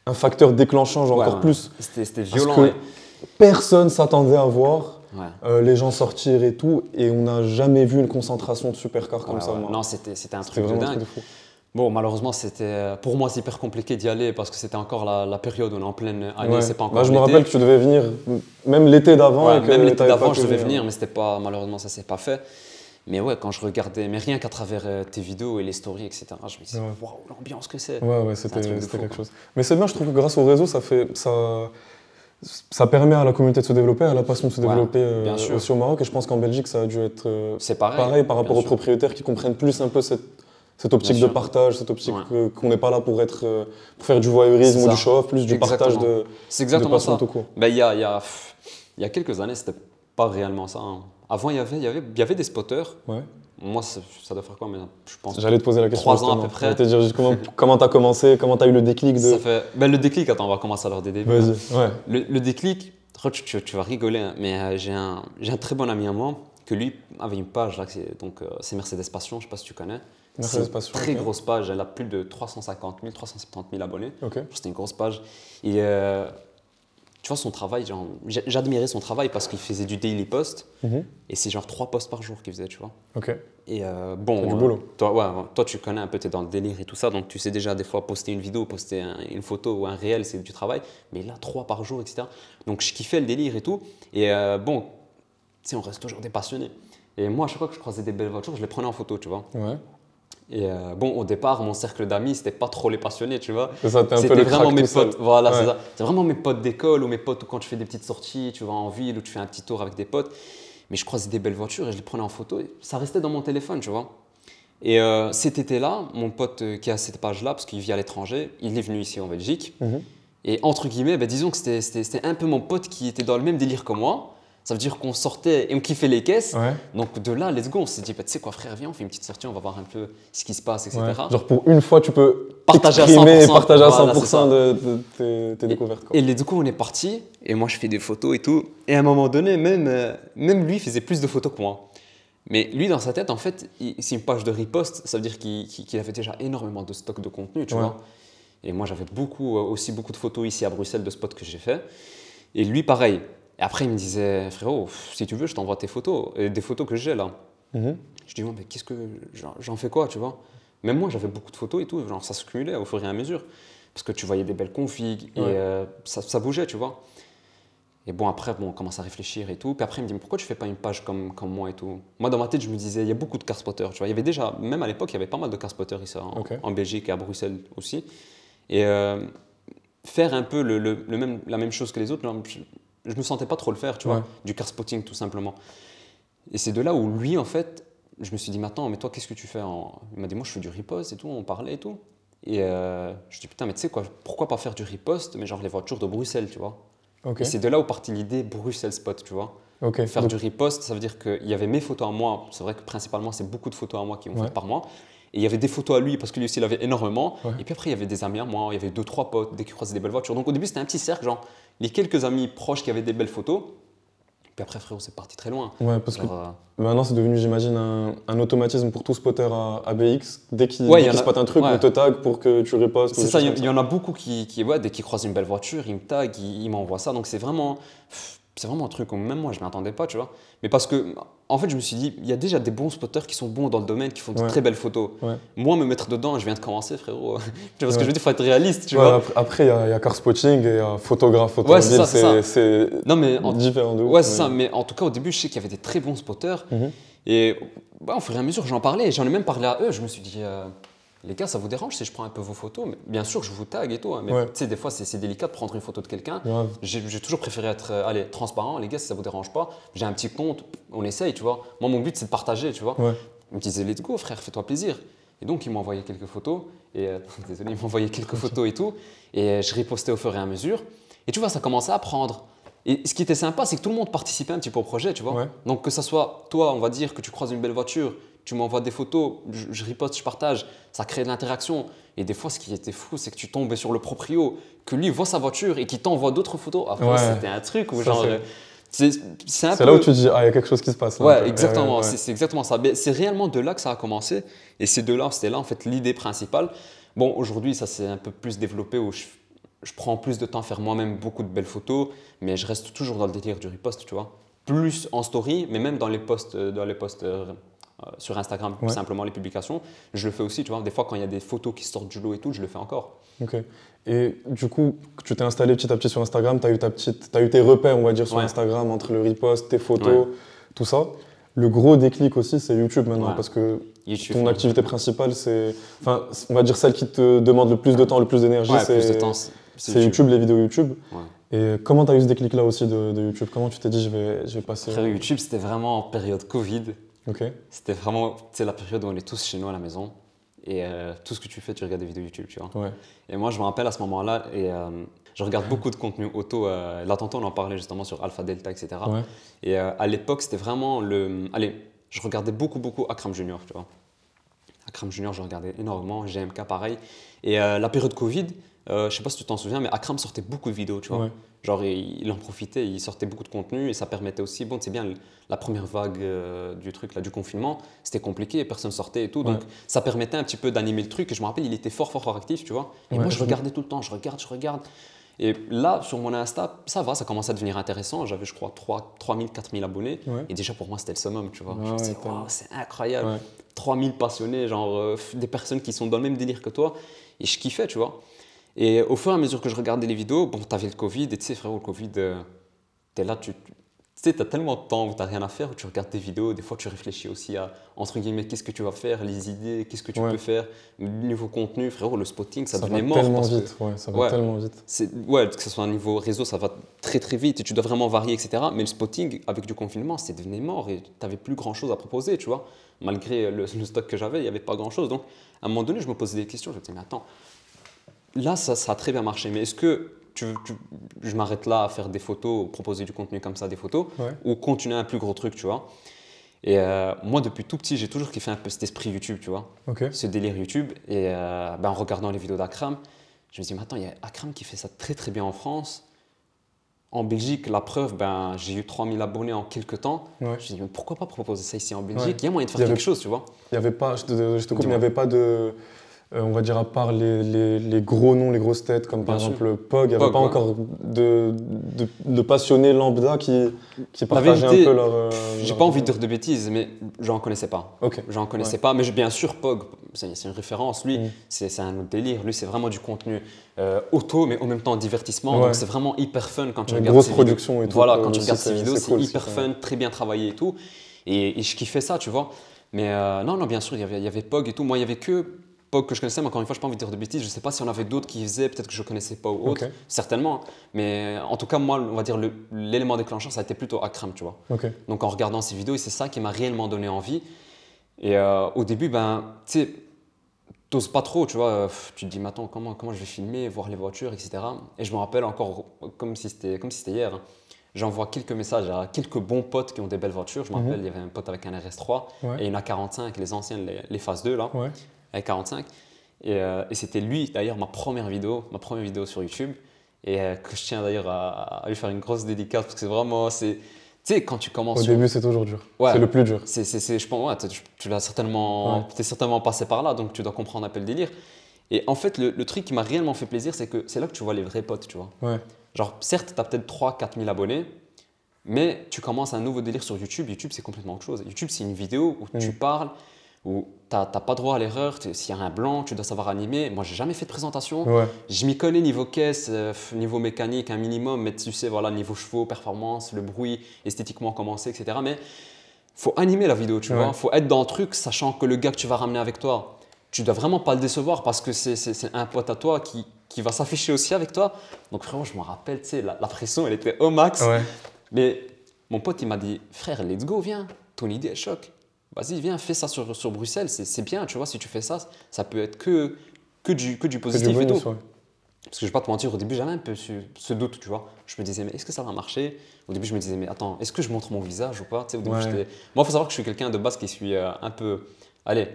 un facteur déclenchant, genre Ouais, encore ouais. plus. C'était, c'était Parce violent. que ouais. personne s'attendait à voir Ouais. euh, les gens sortir et tout. Et on n'a jamais vu une concentration de supercars comme Ouais, ça. ouais. Non, c'était, c'était un truc de un dingue. truc de fou. Bon, malheureusement, c'était pour moi c'est hyper compliqué d'y aller parce que c'était encore la, la période où on est en pleine année, c'est pas encore. Bah, je me rappelle que tu devais venir même l'été d'avant. Ouais, et que même l'été d'avant, je devais venir, mais c'était pas malheureusement ça s'est pas fait. Mais ouais, quand je regardais, mais rien qu'à travers euh, tes vidéos et les stories, etc. Je me disais, waouh, l'ambiance que c'est. Ouais, ouais, c'était quelque quoi. chose. Mais c'est bien, je trouve que grâce au réseau, ça, fait, ça, ça permet à la communauté de se développer, à la passion de se développer euh, bien sûr. aussi au Maroc. Et je pense qu'en Belgique, ça a dû être euh, pareil. pareil par rapport aux propriétaires qui comprennent plus un peu cette, cette optique de partage, cette optique Ouais. qu'on n'est pas là pour, être, euh, pour faire du voyeurisme ou du show-off, plus du partage de, C'est de exactement passion ça. Ben, il y, a, y, a, y a quelques années, c'était pas réellement ça. hein. Avant, il y avait, y avait, y avait des spotters. Ouais. Moi, ça, ça doit faire quoi mais Je pense. J'allais te poser la question. Trois ans à peu près. Te dire juste comment comment t'as commencé, comment t'as eu le déclic de. Ça fait... ben, le déclic, attends, on va commencer alors des débuts. hein. Vas-y, ouais. Le, le déclic, tu, tu- tu vas rigoler, hein, mais euh, j'ai un, j'ai un très bon ami à moi que lui avait une page, là, donc euh, c'est Mercedes Passion, je sais pas si tu connais. Mercedes C'est une Passion, très grosse page, elle a plus de 350 000, 370 000 abonnés. Ok. C'était une grosse page. Et euh, tu vois, son travail, j'admirais son travail parce qu'il faisait du daily post Mhm. et c'est genre trois posts par jour qu'il faisait, tu vois. Ok. Et euh, bon, du euh, boulot. Toi, ouais, toi, tu connais un peu, tu es dans le délire et tout ça, donc tu sais déjà des fois poster une vidéo, poster un- une photo ou un réel, c'est du travail. Mais là, trois par jour, etc. Donc je kiffais le délire et tout. Et euh, bon, tu sais, on reste toujours des passionnés. Et moi, à chaque fois que je croisais des belles voitures, je les prenais en photo, tu vois. Ouais. Et euh, bon, au départ, mon cercle d'amis, c'était pas trop les passionnés, tu vois. C'était vraiment mes potes. Voilà, c'est ça. C'est vraiment mes potes d'école ou mes potes où quand tu fais des petites sorties, tu vas en ville ou tu fais un petit tour avec des potes. Mais je croisais des belles voitures et je les prenais en photo. Et ça restait dans mon téléphone, tu vois. Et euh, cet été-là, mon pote euh, qui a cette page-là, parce qu'il vit à l'étranger, il est venu ici en Belgique. Mhm. Et entre guillemets, ben, disons que c'était un peu mon pote qui était dans le même délire que moi. Ça veut dire qu'on sortait et on kiffait les caisses. Ouais. Donc de là, let's go, on s'est dit, bah, tu sais quoi frère, viens, on fait une petite sortie, on va voir un peu ce qui se passe, etc. Ouais. Genre pour une fois, tu peux Partager à exprimer et 100%, partager à voilà, 100% c'est ça. de, de tes, tes découvertes. quoi. Et les- du coup, on est parti, et moi, je fais des photos et tout. Et à un moment donné, même, euh, même lui faisait plus de photos que moi. Mais lui, dans sa tête, en fait, c'est une page de repost, ça veut dire qu'il avait déjà énormément de stock de contenu, tu Ouais. vois. Et moi, j'avais beaucoup, euh, aussi beaucoup de photos ici à Bruxelles de spots que j'ai fait. Et lui, pareil. Et après, il me disait, frérot, si tu veux, je t'envoie tes photos, et des photos que j'ai là. Mhm. Je dis, ouais, mais qu'est-ce que. J'en fais quoi, tu vois? Même moi, j'avais beaucoup de photos et tout, genre ça se cumulait au fur et à mesure. Parce que tu voyais des belles configs et Ouais. euh, ça, ça bougeait, tu vois? Et bon, après, bon, on commence à réfléchir et tout. Puis après, il me dit, mais pourquoi tu fais pas une page comme, comme moi et tout? Moi, dans ma tête, je me disais, il y a beaucoup de car spotters, tu vois? Il y avait déjà, même à l'époque, il y avait pas mal de car spotters ici, en, Belgique et à Bruxelles aussi. Et euh, faire un peu le, le- le même, la même chose que les autres, genre, je, me sentais pas trop le faire, tu Ouais. vois. Du car spotting, tout simplement. Et c'est de là où lui, en fait, je me suis dit, mais attends, mais toi, qu'est-ce que tu fais en... Il m'a dit, moi, je fais du repost et tout, on parlait et tout. Et euh, je dis, putain, mais tu sais quoi, pourquoi pas faire du repost, mais genre les voitures de Bruxelles, tu vois. Et c'est de là où partit l'idée Bruxelles Spot, tu vois. Faire Donc, du repost, ça veut dire qu'il y avait mes photos à moi. C'est vrai que principalement, c'est beaucoup de photos à moi qui vont Ouais. faire par mois. Et il y avait des photos à lui parce que lui aussi il avait énormément. Ouais. Et puis après, il y avait des amis à moi, il y avait deux, trois potes dès qu'ils croisaient des belles voitures. Donc au début, c'était un petit cercle, genre les quelques amis proches qui avaient des belles photos. Puis après, frérot, c'est parti très loin. Ouais, parce que euh, maintenant c'est devenu, j'imagine, un, un automatisme pour tout spotter à, à BX. Dès qu'il Ouais, dès il y en qu'il a- spot un truc, ouais. on te tag pour que tu repostes. ou C'est ça, y, il y en a beaucoup qui, qui ouais, dès qu'ils croisent une belle voiture, ils me taguent, ils, ils m'envoient ça. Donc c'est vraiment, c'est vraiment un truc où même moi je ne m'attendais pas, tu vois. Mais parce que, en fait, je me suis dit, il y a déjà des bons spotters qui sont bons dans le domaine, qui font de Ouais. très belles photos. Ouais. Moi, me mettre dedans, je viens de commencer, frérot. tu vois ce que je veux dire, il faut être réaliste, tu vois. après- il y a, car spotting et a photographe, Ouais, c'est automobile. Non, mais en- différent de Ouais, c'est mais- ça. Mais en tout cas, au début, je sais qu'il y avait des très bons spotters. Mhm. Et bah, au fur et à mesure, j'en parlais. J'en ai même parlé à eux. Je me suis dit, euh, les gars, ça vous dérange si je prends un peu vos photos mais Bien sûr, je vous tag et tout. hein, mais Ouais. tu sais, des fois, c'est délicat de prendre une photo de quelqu'un. J'ai toujours préféré être euh, allez, transparent. Les gars, si ça vous dérange pas, j'ai un petit compte, on essaye, tu vois. Moi, mon but, c'est de partager, tu vois. Ouais. Ils me disaient, let's go, frère, fais-toi plaisir. Et donc, ils m'ont envoyé quelques photos. Et euh, désolé, ils m'ont envoyé quelques photos et tout. Et euh, je ripostais au fur et à mesure. Et tu vois, ça commençait à prendre. Et ce qui était sympa, c'est que tout le monde participait un petit peu au projet, tu vois. Ouais. Donc, que ça soit toi, on va dire que tu croises une belle voiture, tu m'envoies des photos, je, je riposte, je partage, ça crée de l'interaction. Et des fois, ce qui était fou, c'est que tu tombais sur le proprio, que lui voit sa voiture et qu'il t'envoie d'autres photos. Après, Ouais. c'était un truc où, Ça, genre, c'est- euh, peu. là où tu te dis, ah, il y a quelque chose qui se passe. là, Ouais, exactement. Ouais, C'est c'est exactement ça. Mais c'est réellement de là que ça a commencé. Et c'est de là, c'était là en fait l'idée principale. Bon, aujourd'hui, ça s'est un peu plus développé où je, je prends plus de temps à faire moi-même beaucoup de belles photos, mais je reste toujours dans le délire du repost, tu vois. Plus en story, mais même dans les posts, euh, dans les posts euh, sur Instagram, Ouais. simplement les publications, je le fais aussi, tu vois. Des fois, quand il y a des photos qui sortent du lot et tout, je le fais encore. Ok. Et du coup, tu t'es installé petit à petit sur Instagram, tu as eu, ta petite, as eu tes repères, on va dire, sur Ouais. Instagram, entre le repost, tes photos, tout ça. Le gros déclic aussi, c'est YouTube maintenant, parce que YouTube, ton activité principale, c'est. Enfin, on va dire celle qui te demande le plus de temps, le plus d'énergie, c'est YouTube. les vidéos YouTube. Et comment tu as eu ce déclic-là aussi de, de YouTube? Comment tu t'es dit, je vais, je vais passer. Frère, YouTube, c'était vraiment en période Covid. Ok. C'était vraiment c'est la période où on est tous chez nous à la maison. Et euh, tout ce que tu fais, tu regardes des vidéos YouTube, tu vois. Ouais. Et moi, je me rappelle à ce moment-là, et euh, je regarde beaucoup de contenu auto. Euh, là, tantôt, on en parlait justement sur Alpha Delta, etc. Ouais. Et euh, à l'époque, c'était vraiment le. Allez, je regardais beaucoup, beaucoup Akram Junior, tu vois. Akram Junior, je regardais énormément. GMK, pareil. Et la période Covid, euh, je sais pas si tu t'en souviens, mais Akram sortait beaucoup de vidéos, tu vois. Ouais. Genre, il, il en profitait, il sortait beaucoup de contenu et ça permettait aussi. Bon, c'est bien, la première vague euh, du truc, là, du confinement, c'était compliqué, personne sortait et tout. Donc, Ouais. ça permettait un petit peu d'animer le truc. Et je me rappelle, il était fort, fort, fort actif, tu vois. Et Ouais, moi, je regardais tout le temps, je regarde, je regarde. Et là, sur mon Insta, ça va, ça commence à devenir intéressant. J'avais, je crois, 3, 3000, 4000 abonnés. Ouais. Et déjà, pour moi, c'était le summum, tu vois. Ouais, je me ouais, tellement. Waouh, c'est incroyable. Ouais. 3000 passionnés, genre euh, des personnes qui sont dans le même délire que toi. Et je kiffais, tu vois. Et au fur et à mesure que je regardais les vidéos, bon, t'avais le Covid, et tu sais, frérot, le Covid, euh, t'es là, tu. sais, t'as tellement de temps où t'as rien à faire, où tu regardes tes vidéos, des fois tu réfléchis aussi à, entre guillemets, qu'est-ce que tu vas faire, les idées, qu'est-ce que tu Ouais. peux faire, niveau contenu, frérot, le spotting, ça, Ça, devenait mort. tellement parce que- vite. Ouais, ça va Ouais. tellement vite. ouais, que ce soit un niveau réseau, ça va très très vite et tu dois vraiment varier, etc. Mais le spotting, avec du confinement, c'est devenu mort et tu n'avais plus grand chose à proposer, tu vois. Malgré le, le stock que j'avais, il n'y avait pas grand chose. Donc, à un moment donné, je me posais des questions. Je me disais, mais attends, là, ça, ça a très bien marché, mais est-ce que tu, tu- je m'arrête là à faire des photos, proposer du contenu comme ça, des photos, Ouais. ou continuer un plus gros truc, tu vois? Et euh, moi, depuis tout petit, j'ai toujours kiffé un peu cet esprit YouTube, tu vois? Ok. ce délire YouTube. Et euh, ben, en regardant les vidéos d'Akram, je me dis, mais attends, il y a Akram qui fait ça très très bien en France. En Belgique, la preuve, ben, j'ai eu 3000 abonnés en quelques temps. Ouais. Je me dis, mais pourquoi pas proposer ça ici en Belgique? Ouais. Il y a moyen de faire avait- quelque chose, tu vois? Il y avait pas, je te, je te coupe, il n'y avait pas de, euh, on va dire à part les, les- les gros noms, les grosses têtes, comme par Bien sûr. exemple Pog, il n'y avait Pog, pas ouais. encore de, de, de passionnés lambda qui, qui partageaient un peu leur. euh, J'ai leur pas envie de dire de bêtises, mais j'en connaissais pas. Ok. J'en connaissais Ouais. pas, mais bien sûr, Pog, c'est une référence. Lui, Mm. c'est un autre délire. Lui, c'est vraiment du contenu euh, auto, mais en même temps divertissement. Ouais. Donc, c'est vraiment hyper fun quand tu Une regardes grosse ses vidéos. production et tout. Voilà, quand tu regardes ces c'est- vidéos, c'est cool, hyper fun, très bien travaillé et tout. Et, et je kiffais ça, tu vois. Mais euh, non, non, bien sûr, il y avait, il y avait Pog et tout. Moi, il y avait que Que je connaissais, mais encore une fois, je n'ai pas envie de dire de bêtises. Je ne sais pas si on avait d'autres qui faisaient, peut-être que je ne connaissais pas ou autre. Certainement. Mais en tout cas, moi, on va dire l'élément déclencheur, ça a été plutôt Akram, tu vois. Donc en regardant ces vidéos, c'est ça qui m'a réellement donné envie. Et euh, au début, ben, tu sais, t'oses pas trop, tu vois. Tu te dis, mais attends, comment, comment je vais filmer, voir les voitures, etc. Et je me rappelle encore, comme si c'était si hier, hein, j'envoie quelques messages à quelques bons potes qui ont des belles voitures. Je me Mhm. rappelle, il y avait un pote avec un RS3 Ouais. et une A45, les anciennes, les, les phases 2, là. Ouais. Avec 45. Et, euh, et c'était lui, d'ailleurs, ma première vidéo, ma première vidéo sur YouTube. Et euh, que je tiens d'ailleurs à, à lui faire une grosse dédicace parce que c'est vraiment. c'est- Tu sais, quand tu commences. Au sur- début, c'est toujours dur. Ouais. C'est le plus dur. c'est, c'est, c'est- je pense, ouais, tu, tu l'as certainement, Ouais. t'es certainement passé par là, donc tu dois comprendre un peu le délire. Et en fait, le, le truc qui m'a réellement fait plaisir, c'est que c'est là que tu vois les vrais potes, tu vois. Ouais. Genre, certes, tu as peut-être 3-4 000 abonnés, mais tu commences un nouveau délire sur YouTube. YouTube, c'est complètement autre chose. YouTube, c'est une vidéo où Mm. tu parles, où tu n'as pas droit à l'erreur. S'il y a un blanc, tu dois savoir animer. Moi, j'ai jamais fait de présentation. Ouais. Je m'y connais niveau caisse, euh, niveau mécanique, un minimum, mais tu sais, voilà, niveau chevaux, performance, le bruit, esthétiquement commencé, etc. Mais faut animer la vidéo, tu Ouais. vois. faut être dans le truc, sachant que le gars que tu vas ramener avec toi, tu dois vraiment pas le décevoir parce que c'est- c'est c'est un pote à toi qui, qui va s'afficher aussi avec toi. Donc, frérot, je me rappelle, tu sais, la, la pression, elle était au max. Ouais. Mais mon pote, il m'a dit, frère, let's go, viens, ton idée est choc. Vas-y, viens, fais ça sur, sur Bruxelles, c'est c'est bien, tu vois, si tu fais ça, ça peut être que, que, du, que du Que positif et tout. ouais. Parce que je vais pas te mentir, au début, j'avais un peu ce, ce doute, tu vois. Je me disais, mais est-ce que ça va marcher? Au début, je me disais, mais attends, est-ce que je montre mon visage ou pas? Tu sais, au début, Ouais. Moi, il faut savoir que je suis quelqu'un de base qui suis euh, un peu, allez,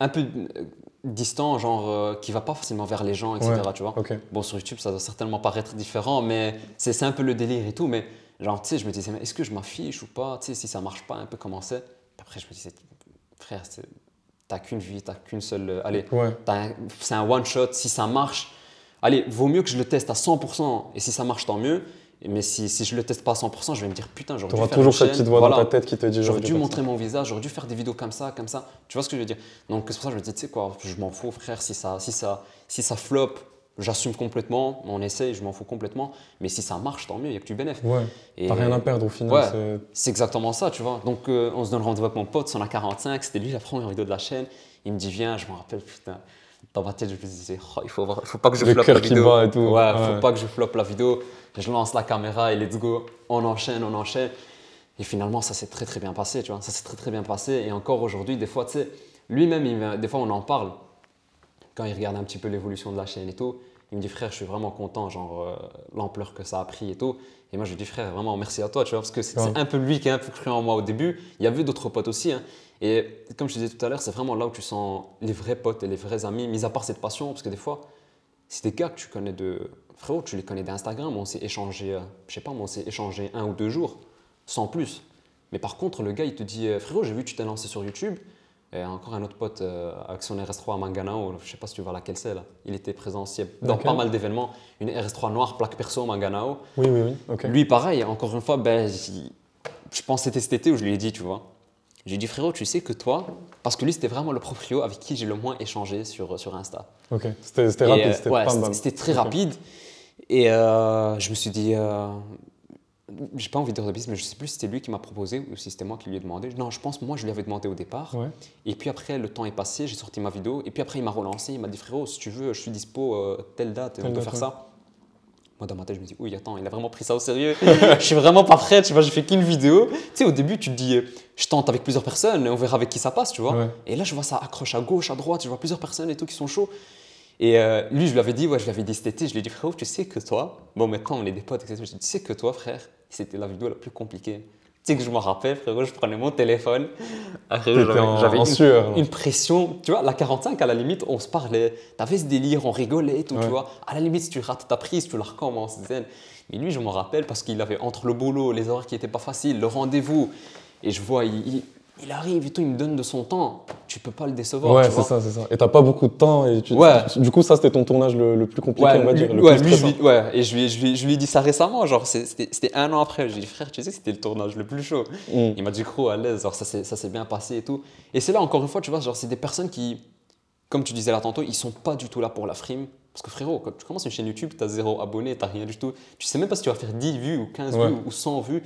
un peu euh, distant, genre, euh, qui va pas facilement vers les gens, etc., Ouais. tu vois. Bon, sur YouTube, ça doit certainement paraître différent, mais c'est c'est un peu le délire et tout. Mais genre, tu sais, je me disais, mais est-ce que je m'affiche ou pas? Tu sais, si ça marche pas, un peu comment c'est? Après, je me disais, frère, t'as qu'une vie, t'as qu'une seule. euh, Allez, Ouais. c'est un one shot. Si ça marche, allez, vaut mieux que je le teste à 100%. Et si ça marche, tant mieux. Mais si, si je le teste pas à 100%, je vais me dire, putain, j'aurais Tu dû faire toujours cette petite voix Voilà. dans ta tête qui te dit J'aurais dû montrer mon visage, j'aurais dû faire des vidéos comme ça, comme ça. Tu vois ce que je veux dire? Donc c'est pour ça que je me dis, tu sais quoi, je m'en fous, frère. Si ça, si ça, si ça flop, j'assume complètement. On essaye, je m'en fous complètement. Mais si ça marche, tant mieux, il n'y a que du bénéfice. Ouais. T'as rien à perdre au final. Ouais. c'est- exactement ça, tu vois. Donc euh, on se donne rendez-vous avec mon pote, on a 45, c'était lui la première vidéo de la chaîne. Il me dit, viens, je me rappelle, putain. Dans ma tête, je me disais, Oh, il faut, avoir- faut pas que je Le floppe la vidéo. et tout. Ouais, faut pas que je floppe la vidéo. Je lance la caméra et let's go. On enchaîne, on enchaîne. Et finalement, ça s'est très très bien passé, tu vois. Ça s'est très très bien passé. Et encore aujourd'hui, des fois, tu sais, lui-même, des fois, on en parle. Quand il regarde un petit peu l'évolution de la chaîne et tout, il me dit, frère, je suis vraiment content, genre, euh, l'ampleur que ça a pris et tout. Et moi, je lui dis, frère, vraiment, merci à toi, tu vois, parce que c'est Ouais. un peu lui qui a un peu cru en moi au début. Il y avait d'autres potes aussi. hein. Et comme je te disais tout à l'heure, c'est vraiment là où tu sens les vrais potes et les vrais amis, mis à part cette passion, parce que des fois, c'est des gars que tu connais de. Frérot, tu les connais d'Instagram, on s'est échangé, euh, je sais pas, on s'est échangé un ou deux jours, sans plus. Mais par contre, le gars, il te dit euh, Frérot, j'ai vu que tu t'es lancé sur YouTube. Et encore un autre pote euh, avec son RS3 à Manganao, je sais pas si tu vois laquelle c'est là. Il était présent aussi dans pas mal d'événements. Une RS3 noire, plaque perso Manganao. Oui, oui, oui. Ok. Lui, pareil, encore une fois, ben, je pense que c'était cet été où je lui ai dit, tu vois. J'ai dit, frérot, tu sais que toi, parce que lui, c'était vraiment le proprio avec qui j'ai le moins échangé sur, sur Insta. Ok. C'était rapide. euh, C'était ouais, bam, c'était- très rapide. Et euh, je me suis dit, euh, j'ai pas envie de dire de bêtises, mais je sais plus si c'était lui qui m'a proposé ou si c'était moi qui lui ai demandé. Non, je pense moi je lui avais demandé au départ. Ouais. Et puis après, le temps est passé, j'ai sorti ma vidéo. Et puis après, il m'a relancé. Il m'a dit, frérot, si tu veux, je suis dispo euh, telle date, et on Telle peut date, faire ouais. ça. Moi, dans ma tête, je me dis, oui, attends, il a vraiment pris ça au sérieux. je suis vraiment pas prêt, tu vois, j'ai fait qu'une vidéo. Tu sais, au début, tu te dis, je tente avec plusieurs personnes, on verra avec qui ça passe, tu vois. Ouais. Et là, je vois ça accroche à gauche, à droite, je vois plusieurs personnes et tout qui sont chauds. Et euh, lui, je lui avais dit, ouais, je lui avais dit cet été, je lui ai dit, frérot, tu sais que toi, bon, maintenant on est des potes, etc. Je lui ai dit, tu sais que toi, frère, c'était la vidéo la plus compliquée. Tu sais que je me rappelle, frérot, je prenais mon téléphone. Ah, J'avais une, pression. Tu vois, la 45, à la limite, on se parlait. T'avais ce délire, on rigolait et tout, Ouais. tu vois. À la limite, si tu rates ta prise, tu la recommences. Mais lui, je me rappelle parce qu'il avait entre le boulot, les horaires qui n'étaient pas faciles, le rendez-vous. Et je vois, il, il- il arrive et tout, il me donne de son temps. Tu peux pas le décevoir. Ouais, c'est ça, c'est ça. Et t'as pas beaucoup de temps. Et tu... Ouais. Du coup, ça, c'était ton tournage le, le plus compliqué, Ouais, on va lui, dire. Le ouais, plus lui, je ouais, et je lui, ai- je, lui, je lui ai dit ça récemment, genre c'était c'était un an après. Je lui ai dit frère, tu sais, c'était le tournage le plus chaud. Mm. Il m'a dit gros à l'aise, genre ça s'est ça s'est bien passé et tout. Et c'est là encore une fois, tu vois, genre c'est des personnes qui, comme tu disais là tantôt, ils sont pas du tout là pour la frime. Parce que frérot, quand tu commences une chaîne YouTube, t'as zéro abonné, t'as rien du tout. Tu sais même pas si tu vas faire 10 vues ou 15 Ouais. vues ou 100 vues.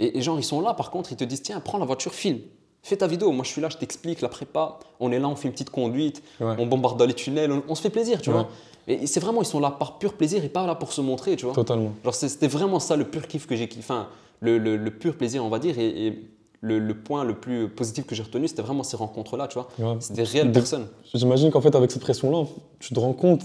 Et, et genre ils sont là par contre, ils te disent tiens, prends la voiture, filme. Fais ta vidéo, moi je suis là, je t'explique la prépa, on est là, on fait une petite conduite, Ouais. on bombarde dans les tunnels, on, on se fait plaisir, tu Ouais. vois. Et c'est vraiment, ils sont là par pur plaisir et pas là pour se montrer, tu vois. Totalement. Genre c'était vraiment ça le pur kiff que j'ai kiffé, enfin le, le- le pur plaisir on va dire et, et le, le point le plus positif que j'ai retenu c'était vraiment ces rencontres là, tu vois. C'est des réelles De- personnes. J'imagine qu'en fait, avec cette pression-là, tu te rends compte.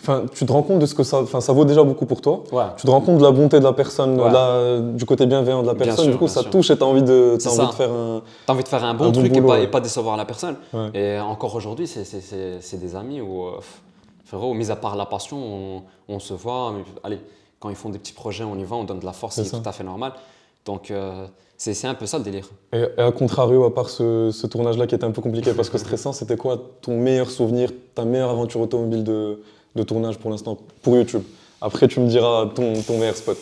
Enfin, tu te rends compte de ce que ça, enfin, ça vaut déjà beaucoup pour toi. Ouais. Tu te rends compte de la bonté de la personne, Ouais. la- du côté bienveillant de la personne. sûr, du coup, ça sûr. touche et t'as envie de, t'as envie de faire un. T'as envie de faire un bon Un bon truc et, pas, ouais. et pas décevoir la personne. Et encore aujourd'hui, c'est- des amis où, euh, frérot, mis à part la passion, on, on se voit. mais, allez, quand ils font des petits projets, on y va, on donne de la force, C'est tout à fait normal. Donc, euh, c'est c'est un peu ça le délire. Et, et à contrario, à part ce, ce tournage-là qui était un peu compliqué parce que stressant, c'était quoi ton meilleur souvenir, ta meilleure aventure automobile de, de tournage pour l'instant pour YouTube Après, tu me diras ton, ton meilleur spot.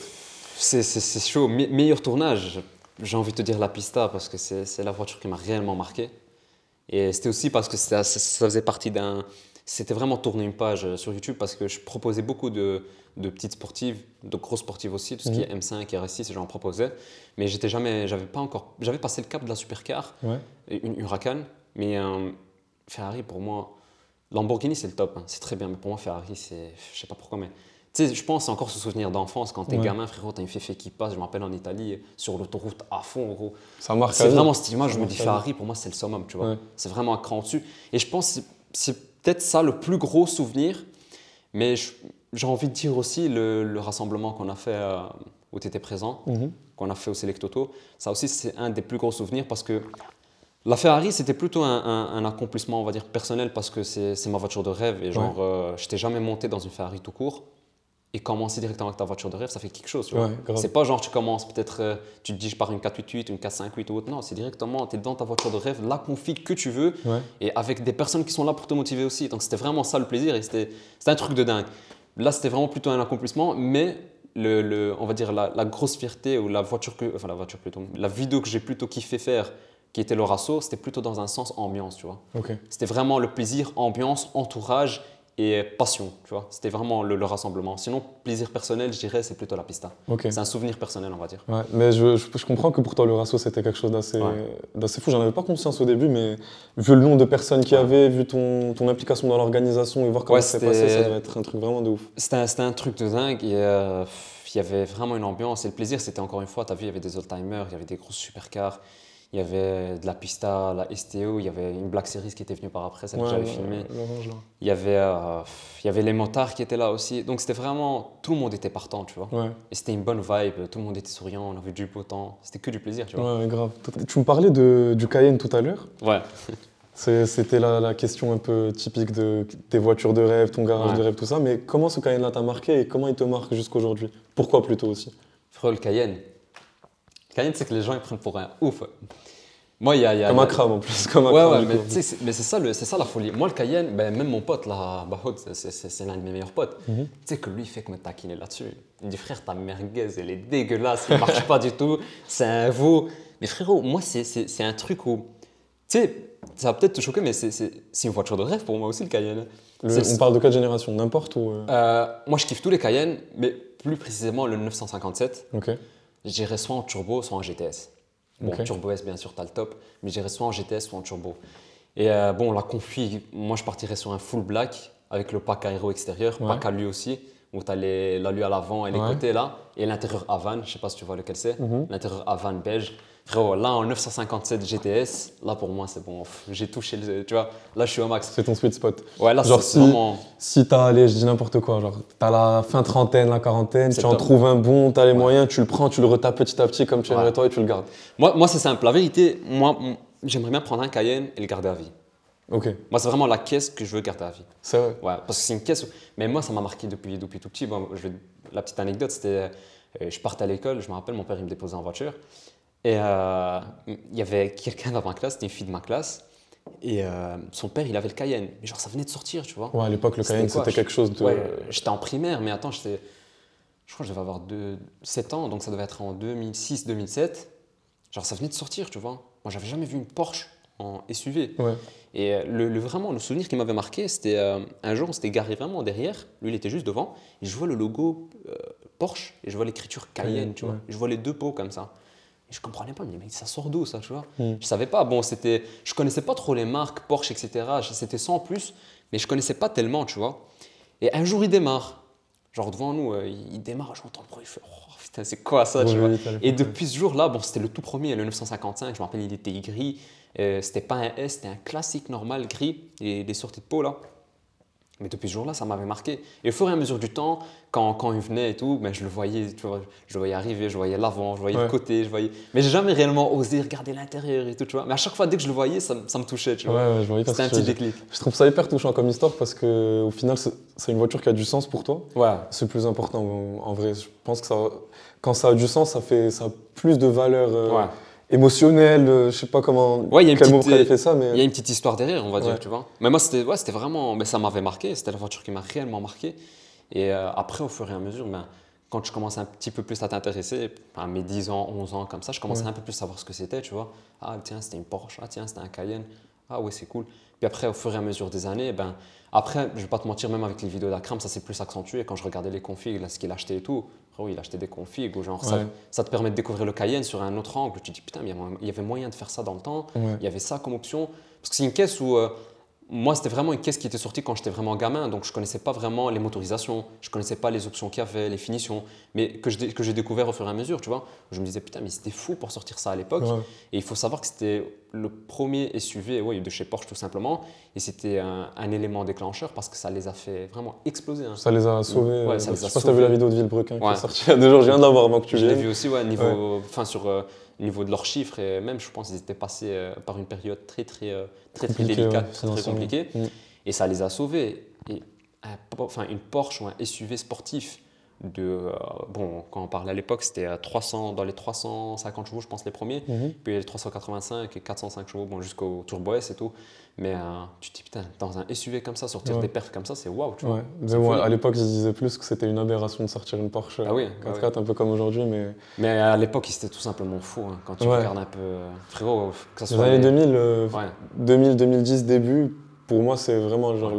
C'est chaud. Me- meilleur tournage, j'ai envie de te dire la Pista parce que c'est la voiture qui m'a réellement marqué. Et c'était aussi parce que ça, ça- ça faisait partie d'un. C'était vraiment tourner une page euh, sur YouTube parce que je proposais beaucoup de, de petites sportives, de grosses sportives aussi, tout ce qui Mhm. est M5, RS6, j'en proposais. Mais j'étais jamais, j'avais pas encore, j'avais passé le cap de la supercar, Ouais. une Huracan, mais euh, Ferrari pour moi, Lamborghini c'est le top, hein, c'est très bien, mais pour moi Ferrari c'est, je sais pas pourquoi, mais tu sais, je pense c'est encore ce souvenir d'enfance quand t'es Ouais. gamin, frérot, t'as une féfé qui passe, je me rappelle en Italie, sur l'autoroute à fond, gros. Ça marque C'est vraiment cette image, je me dis. Ferrari, pour moi c'est le summum, tu vois. Ouais. C'est vraiment un cran au-dessus. Et je pense que c'est- peut-être ça le plus gros souvenir, mais j'ai envie de dire aussi le, le rassemblement qu'on a fait euh, où tu étais présent Mhm. qu'on a fait au Select Auto. Ça aussi, c'est un des plus gros souvenirs parce que la Ferrari, c'était plutôt un, un- un accomplissement, on va dire, personnel parce que c'est ma voiture de rêve et genre, euh, je t'ai jamais monté dans une Ferrari tout court. Et commencer directement avec ta voiture de rêve, ça fait quelque chose. Ouais. C'est pas genre tu commences peut-être, euh, tu te dis je pars une 488, une 458 ou autre. Non, c'est directement, tu es dans ta voiture de rêve, la config que tu veux Ouais. et avec des personnes qui sont là pour te motiver aussi. Donc c'était vraiment ça le plaisir et c'était c'était un truc de dingue. Là, c'était vraiment plutôt un accomplissement, mais le, le- on va dire la, la grosse fierté ou la voiture que, enfin la voiture plutôt, la vidéo que j'ai plutôt kiffé faire, qui était le Rasso, c'était plutôt dans un sens ambiance, tu vois. Ok. C'était vraiment le plaisir, ambiance, entourage et passion, tu vois. C'était vraiment le, le rassemblement. Sinon, plaisir personnel, je dirais, c'est plutôt la pista. Ok. C'est un souvenir personnel, on va dire. Ouais, mais je, je- je comprends que pour toi, le ratio, c'était quelque chose d'assez Ouais. fou. J'en avais pas conscience au début, mais vu le nombre de personnes qu'il y avait, vu ton, ton implication dans l'organisation et voir comment Ouais, ça s'est passé, ça devait être un truc vraiment de ouf. C'était un, un truc de dingue et euh, il y avait vraiment une ambiance. Et le plaisir, c'était encore une fois, tu as vu, il y avait des old-timers, il y avait des grosses supercars, il y avait de la Pista, la STO, il y avait une Black Series qui était venue par après, celle que Ouais, j'avais ouais, filmée. Il y, avait, euh, il y avait les motards qui étaient là aussi. Donc c'était vraiment, tout le monde était partant, tu vois. Ouais, Et c'était une bonne vibe, tout le monde était souriant, on avait du beau temps. C'était que du plaisir, tu vois. ouais, grave. Tu me parlais de, du Cayenne tout à l'heure. Ouais. C'était la, la question un peu typique de tes voitures de rêve, ton garage Ouais. de rêve, tout ça. Mais comment ce Cayenne-là t'a marqué et comment il te marque jusqu'aujourd'hui? Pourquoi plutôt aussi? Frérot, le Cayenne. Le Cayenne, c'est que les gens ils prennent pour un ouf. Moi, il y a. il y a- Comme un crame en plus. Comme un Ouais, ouais, mais c'est ça, le- ça la folie. Moi, le Cayenne, ben, même mon pote, là, Bahod, c'est- l'un de mes meilleurs potes. Mhm. Tu sais que lui, il fait que me taquiner là-dessus. Il me dit, frère, ta merguez, elle est dégueulasse, elle marche pas du tout, c'est un veau. Mais frérot, moi, c'est- un truc où. Tu sais, ça va peut-être te choquer, mais c'est- une voiture de rêve pour moi aussi, le Cayenne. Le- on parle de quelle génération N'importe où euh, Euh, moi, je kiffe tous les Cayennes, mais plus précisément le 957. Ok. J'irais soit en turbo, soit en GTS. Bon, turbo S, bien sûr, t'as le top, mais j'irais soit en GTS, soit en turbo. Et euh, bon, la config, moi, je partirais sur un full black avec le pack aéro extérieur, Ouais. pack à lui aussi, où t'as les- l'alu à l'avant et les Ouais. côtés là, et l'intérieur Havan, je sais pas si tu vois lequel c'est, Mhm. l'intérieur Havan beige. Frérot, là, en 957 GTS, là, pour moi, c'est bon. J'ai touché, le, tu vois, là, je suis au max. C'est ton sweet spot. Ouais, là, Genre c'est si- vraiment... Si t'as, allez, je dis n'importe quoi, genre t'as la fin trentaine, la quarantaine, tu en top. trouves un bon, t'as les Ouais. moyens, tu le prends, tu le retapes petit à petit comme tu aimerais Ouais. toi et tu le gardes. Moi, moi c'est simple. La vérité, moi, j'aimerais bien prendre un Cayenne et le garder à vie. Ok, Moi, c'est vraiment la caisse que je veux garder à vie. c'est vrai. Ouais, parce que c'est une caisse. où- Mais moi, ça m'a marqué depuis, depuis tout petit. Bon, je La petite anecdote, c'était. euh, je partais à l'école, je me rappelle, mon père, il me déposait en voiture. Et euh, il y avait quelqu'un dans ma classe, c'était une fille de ma classe. Et euh, son père, il avait le Cayenne. Mais genre, ça venait de sortir, tu vois. Ouais, à l'époque, le Cayenne, c'était quelque chose de. Ouais, j'étais en primaire, mais attends, j'étais. Je crois que je devais avoir deux- 7 ans, donc ça devait être en 2006-2007. Genre, ça venait de sortir, tu vois. Moi, j'avais jamais vu une Porsche en SUV. Ouais. Et euh, le, le- vraiment, le souvenir qui m'avait marqué, c'était euh, un jour, on s'était garé vraiment derrière. Lui, il était juste devant. Et je vois le logo euh, Porsche et je vois l'écriture Cayenne, Cayenne, tu vois. ouais. Et je vois les deux pots comme ça. Je comprenais pas, mais mais ça sort d'où ça, tu vois? Mm. Je savais pas. Bon, c'était, je connaissais pas trop les marques Porsche, etc. C'était sans plus, mais je connaissais pas tellement, tu vois. Et un jour, il démarre. Genre devant nous, euh, il démarre, j'entends le bruit, je fais, oh putain, c'est quoi ça, tu vois et depuis ce jour-là, bon, c'était le tout premier, le 955, je me rappelle, il était gris. Euh, c'était pas un S, c'était un classique normal gris, et des sorties de peau là. Mais depuis ce jour-là, ça m'avait marqué. Et au fur et à mesure du temps, quand, quand il venait et tout, ben, je le voyais, tu vois, je le voyais arriver, je voyais l'avant, je voyais le Ouais. côté, je voyais. Mais j'ai jamais réellement osé regarder l'intérieur et tout, tu vois. Mais à chaque fois, dès que je le voyais, ça, me- ça me touchait, tu Ouais, vois. ouais, hyper C'était un petit déclic. Je trouve ça hyper touchant comme histoire parce que au final, c'est une voiture qui a du sens pour toi. Ouais. C'est le plus important en en vrai. Je pense que ça, quand ça a du sens, ça, fait, ça a plus de valeur euh, Ouais. émotionnelle. euh, je sais pas comment. Ouais, il y a une quel mot petite- ça, mais. Il y a une petite histoire derrière, on va dire, Ouais. tu vois. Mais moi, c'était ouais, c'était vraiment. Mais ça m'avait marqué, c'était la voiture qui m'a réellement marqué. Et euh, après, au fur et à mesure, ben, quand je commençais un petit peu plus à t'intéresser, à mes 10 ans, 11 ans, comme ça, je commençais Ouais. un peu plus à savoir ce que c'était, tu vois. Ah, tiens, c'était une Porsche. Ah, tiens, c'était un Cayenne. Ah, ouais, c'est cool. Puis après, au fur et à mesure des années, ben, après, je vais pas te mentir, même avec les vidéos d'Akram, ça s'est plus accentué. Quand je regardais les configs, là, ce qu'il achetait et tout, frérot, il achetait des configs genre, ça, Ouais. ça te permet de découvrir le Cayenne sur un autre angle. Tu te dis, putain, mais il y a moyen- il y avait moyen de faire ça dans le temps. Ouais. Il y avait ça comme option. Parce que c'est une caisse où. euh, moi, c'était vraiment une caisse qui était sortie quand j'étais vraiment gamin, donc je connaissais pas vraiment les motorisations, je connaissais pas les options qu'il y avait, les finitions, mais que dé- que j'ai découvert au fur et à mesure, tu vois. Je me disais, putain, mais c'était fou pour sortir ça à l'époque. Ouais. Et il faut savoir que c'était le premier SUV ouais, de chez Porsche tout simplement, et c'était un, un élément déclencheur parce que ça les a fait vraiment exploser. hein. Ça les a sauvés. Ouais, euh, ça les je a sais pas si t'as vu sauvés. la vidéo de Villebrequin qui est sortie il y a deux jours. Je viens de la voir avant que tu Je l'ai viennes. vu aussi, ouais, niveau, enfin, sur euh, niveau de leurs chiffres, et même je pense qu'ils étaient passés euh, par une période très très très, très, très délicate, ouais, très, compliquée. Mm. Et ça les a sauvés. Et enfin, une Porsche ou un SUV sportif de. euh, bon, quand on parlait à l'époque, c'était à 300, dans les 350 chevaux, je pense, les premiers. Mhm. Puis les 385 et 405 chevaux, bon, jusqu'au Turbo S et tout. Mais euh, tu te dis, putain, dans un SUV comme ça, sortir Ouais. des perfs comme ça, c'est waouh, tu vois. Ouais. Mais bon, à l'époque, ils disaient plus que c'était une aberration de sortir une Porsche Ah oui, 4x4, un peu comme aujourd'hui, mais Mais à l'époque, c'était tout simplement fou. hein, quand tu Ouais. regardes un peu. euh, frérot, que ça les soit. années les- 2000, euh, Ouais. 2000, 2010 début, pour moi, c'est vraiment genre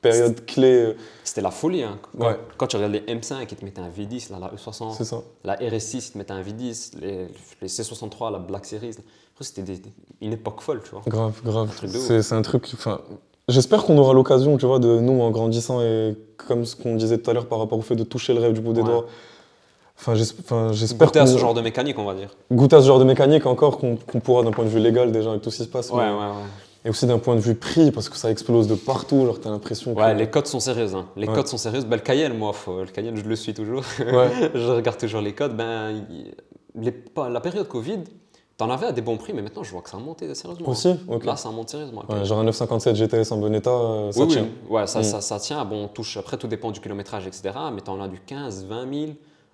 période clé. euh, C'était la folie. Hein. Quand, quand tu regardes les M5, ils te mettaient un V10, là, la E60, C'est ça. la RS6, ils te mettaient un V10, les, les C63, la Black Series. C'était une époque folle, tu vois. Grave, grave. C'est un truc. Enfin, j'espère qu'on aura l'occasion, tu vois, de nous en grandissant et comme ce qu'on disait tout à l'heure par rapport au fait de toucher le rêve du bout des Ouais. doigts. Enfin, j'es- enfin, j'espère Goûter à ce genre de mécanique, on va dire. goûter à ce genre de mécanique encore qu'on pourra d'un point de vue légal déjà avec tout ce qui se passe, Ouais, mais- ouais, ouais. et aussi d'un point de vue prix parce que ça explose de partout. Genre, t'as l'impression que Ouais, les codes sont sérieuses. Hein. Les Ouais. codes sont sérieuses. Ben, le Cayenne, moi, faut- le Cayenne, je le suis toujours. Ouais. je regarde toujours les codes. Ben, les- la période Covid, t'en avais à des bons prix, mais maintenant, je vois que ça a monté sérieusement. aussi. Là, ça monte sérieusement. Ouais, genre un 957 GTS en bon état, euh, ça oui, tient. oui, ouais, ça, Mm. ça, ça tient. Bon, on touche, après, tout dépend du kilométrage, etc. Mais t'en as du 15, 20 000.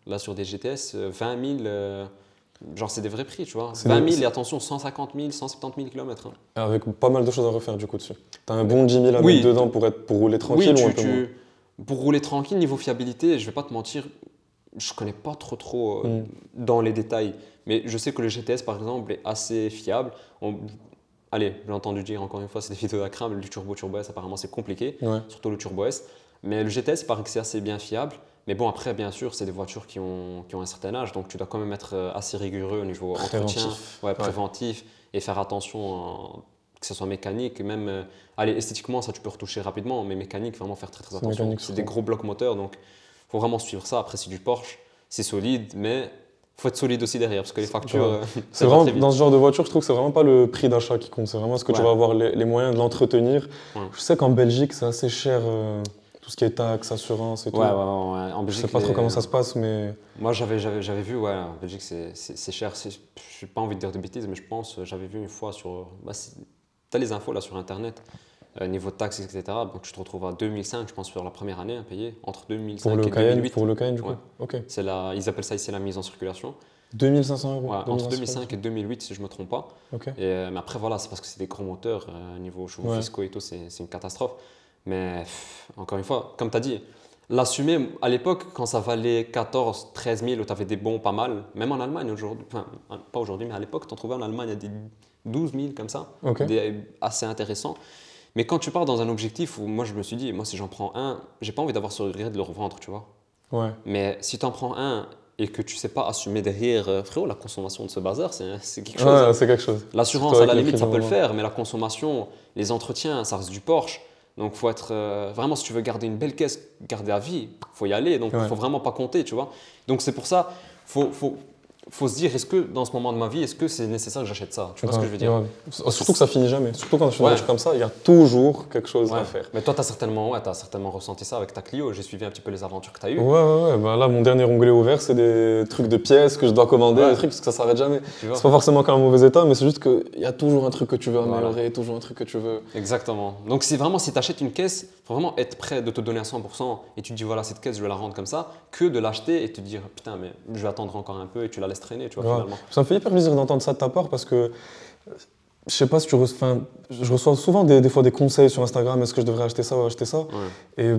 Là, sur des GTS, euh, 20 000, euh, genre, c'est des vrais prix, tu vois. C'est 20 des- 000 et attention, 150 000, 170 000 km. Avec pas mal de choses à refaire du coup dessus. T'as un bon 10 000 à Oui. mettre dedans pour, être, pour rouler tranquille oui, ou un tu, peu moins pour rouler tranquille, niveau fiabilité, je vais pas te mentir, je connais pas trop trop euh, Mm. dans les détails. Mais je sais que le GTS, par exemple, est assez fiable. On- Allez, j'ai entendu dire encore une fois, c'est des vidéos d'Akram, du turbo turbo S, apparemment c'est compliqué. Ouais. surtout le Turbo S. Mais le GTS, il paraît que c'est assez bien fiable. Mais bon, après, bien sûr, c'est des voitures qui ont, qui ont un certain âge, donc tu dois quand même être euh, assez rigoureux au niveau Préventif. entretien, ouais, préventif, et faire attention, en- que ce soit mécanique, même, euh, allez, esthétiquement, ça tu peux retoucher rapidement, mais mécanique, vraiment faire très très attention. C'est des gros blocs moteurs, donc faut vraiment suivre ça. Après, c'est du Porsche, c'est solide, mais faut être solide aussi derrière, parce que les factures, euh, C'est va vraiment, dans ce genre de voiture, je trouve que c'est vraiment pas le prix d'achat qui compte, c'est vraiment ce que tu vas avoir les, les moyens de l'entretenir. Ouais. Je sais qu'en Belgique, c'est assez cher, euh, tout ce qui est taxes, assurance et tout. Ouais, ouais. En Je Belgique, sais pas trop les- comment ça se passe, mais Moi, j'avais, j'avais, j'avais vu, ouais, en Belgique, c'est, cher. Je n'ai pas envie de dire de bêtises, mais je pense, euh, j'avais vu une fois sur. Bah, tu as les infos là sur Internet, euh, niveau taxes, etc. Donc, tu te retrouves à 2005, je pense, sur la première année à payer, entre 2005 pour le et Cayenne, 2008. pour le Cayenne du coup. Ouais. La, ils appellent ça ici la mise en circulation. 2500 euros. Ouais, entre 2500 2005 et 2008, si je ne me trompe pas. Et, euh, mais après, voilà, c'est parce que c'est des gros moteurs, euh, niveau chevaux Ouais. fiscaux et tout, c'est, c'est une catastrophe. Mais pff, encore une fois, comme tu as dit, l'assumer, à l'époque, quand ça valait 14, 13 000, où tu avais des bons pas mal, même en Allemagne aujourd'hui, enfin, pas aujourd'hui, mais à l'époque, tu en trouvais en Allemagne à des 12 000 comme ça, des, assez intéressants. Mais quand tu pars dans un objectif où moi je me suis dit, moi si j'en prends un, j'ai pas envie d'avoir ce regret de le revendre, tu vois. Ouais. Mais si tu en prends un et que tu sais pas assumer derrière, euh, frérot, la consommation de ce bazar, c'est, quelque chose. Ouais, hein. c'est quelque chose. L'assurance, à la limite, ça peut le faire, mais la consommation, les entretiens, ça reste du Porsche. Donc, faut être euh, vraiment, si tu veux garder une belle caisse, garder à vie, faut y aller. Donc, Ouais. faut vraiment pas compter, tu vois. Donc, c'est pour ça, faut, faut, faut se dire, est-ce que dans ce moment de ma vie, est-ce que c'est nécessaire que j'achète ça? Tu vois ce que je veux dire? Ouais. Surtout que ça finit jamais. Surtout quand tu fais comme ça, il y a toujours quelque chose à faire. Mais toi, tu as certainement, ouais, as certainement ressenti ça avec ta Clio. J'ai suivi un petit peu les aventures que tu as eues. Ouais, ouais, ouais. Bah, là, mon dernier onglet ouvert, c'est des trucs de pièces que je dois commander, des trucs parce que ça s'arrête jamais. C'est pas forcément qu'un mauvais état, mais c'est juste qu'il y a toujours un truc que tu veux améliorer, toujours un truc que tu veux. Exactement. Donc, c'est vraiment, si tu achètes une caisse, faut vraiment être prêt de te donner à 100% et tu te dis, voilà, cette caisse, je vais la rendre comme ça, que de l'acheter et te dire, putain, mais je vais attendre encore un peu et tu la laisses traîner, tu vois, finalement. Ça me fait hyper plaisir d'entendre ça de ta part parce que je sais pas si tu reçois, je reçois souvent des, fois des conseils sur Instagram, est-ce que je devrais acheter ça ou acheter ça Et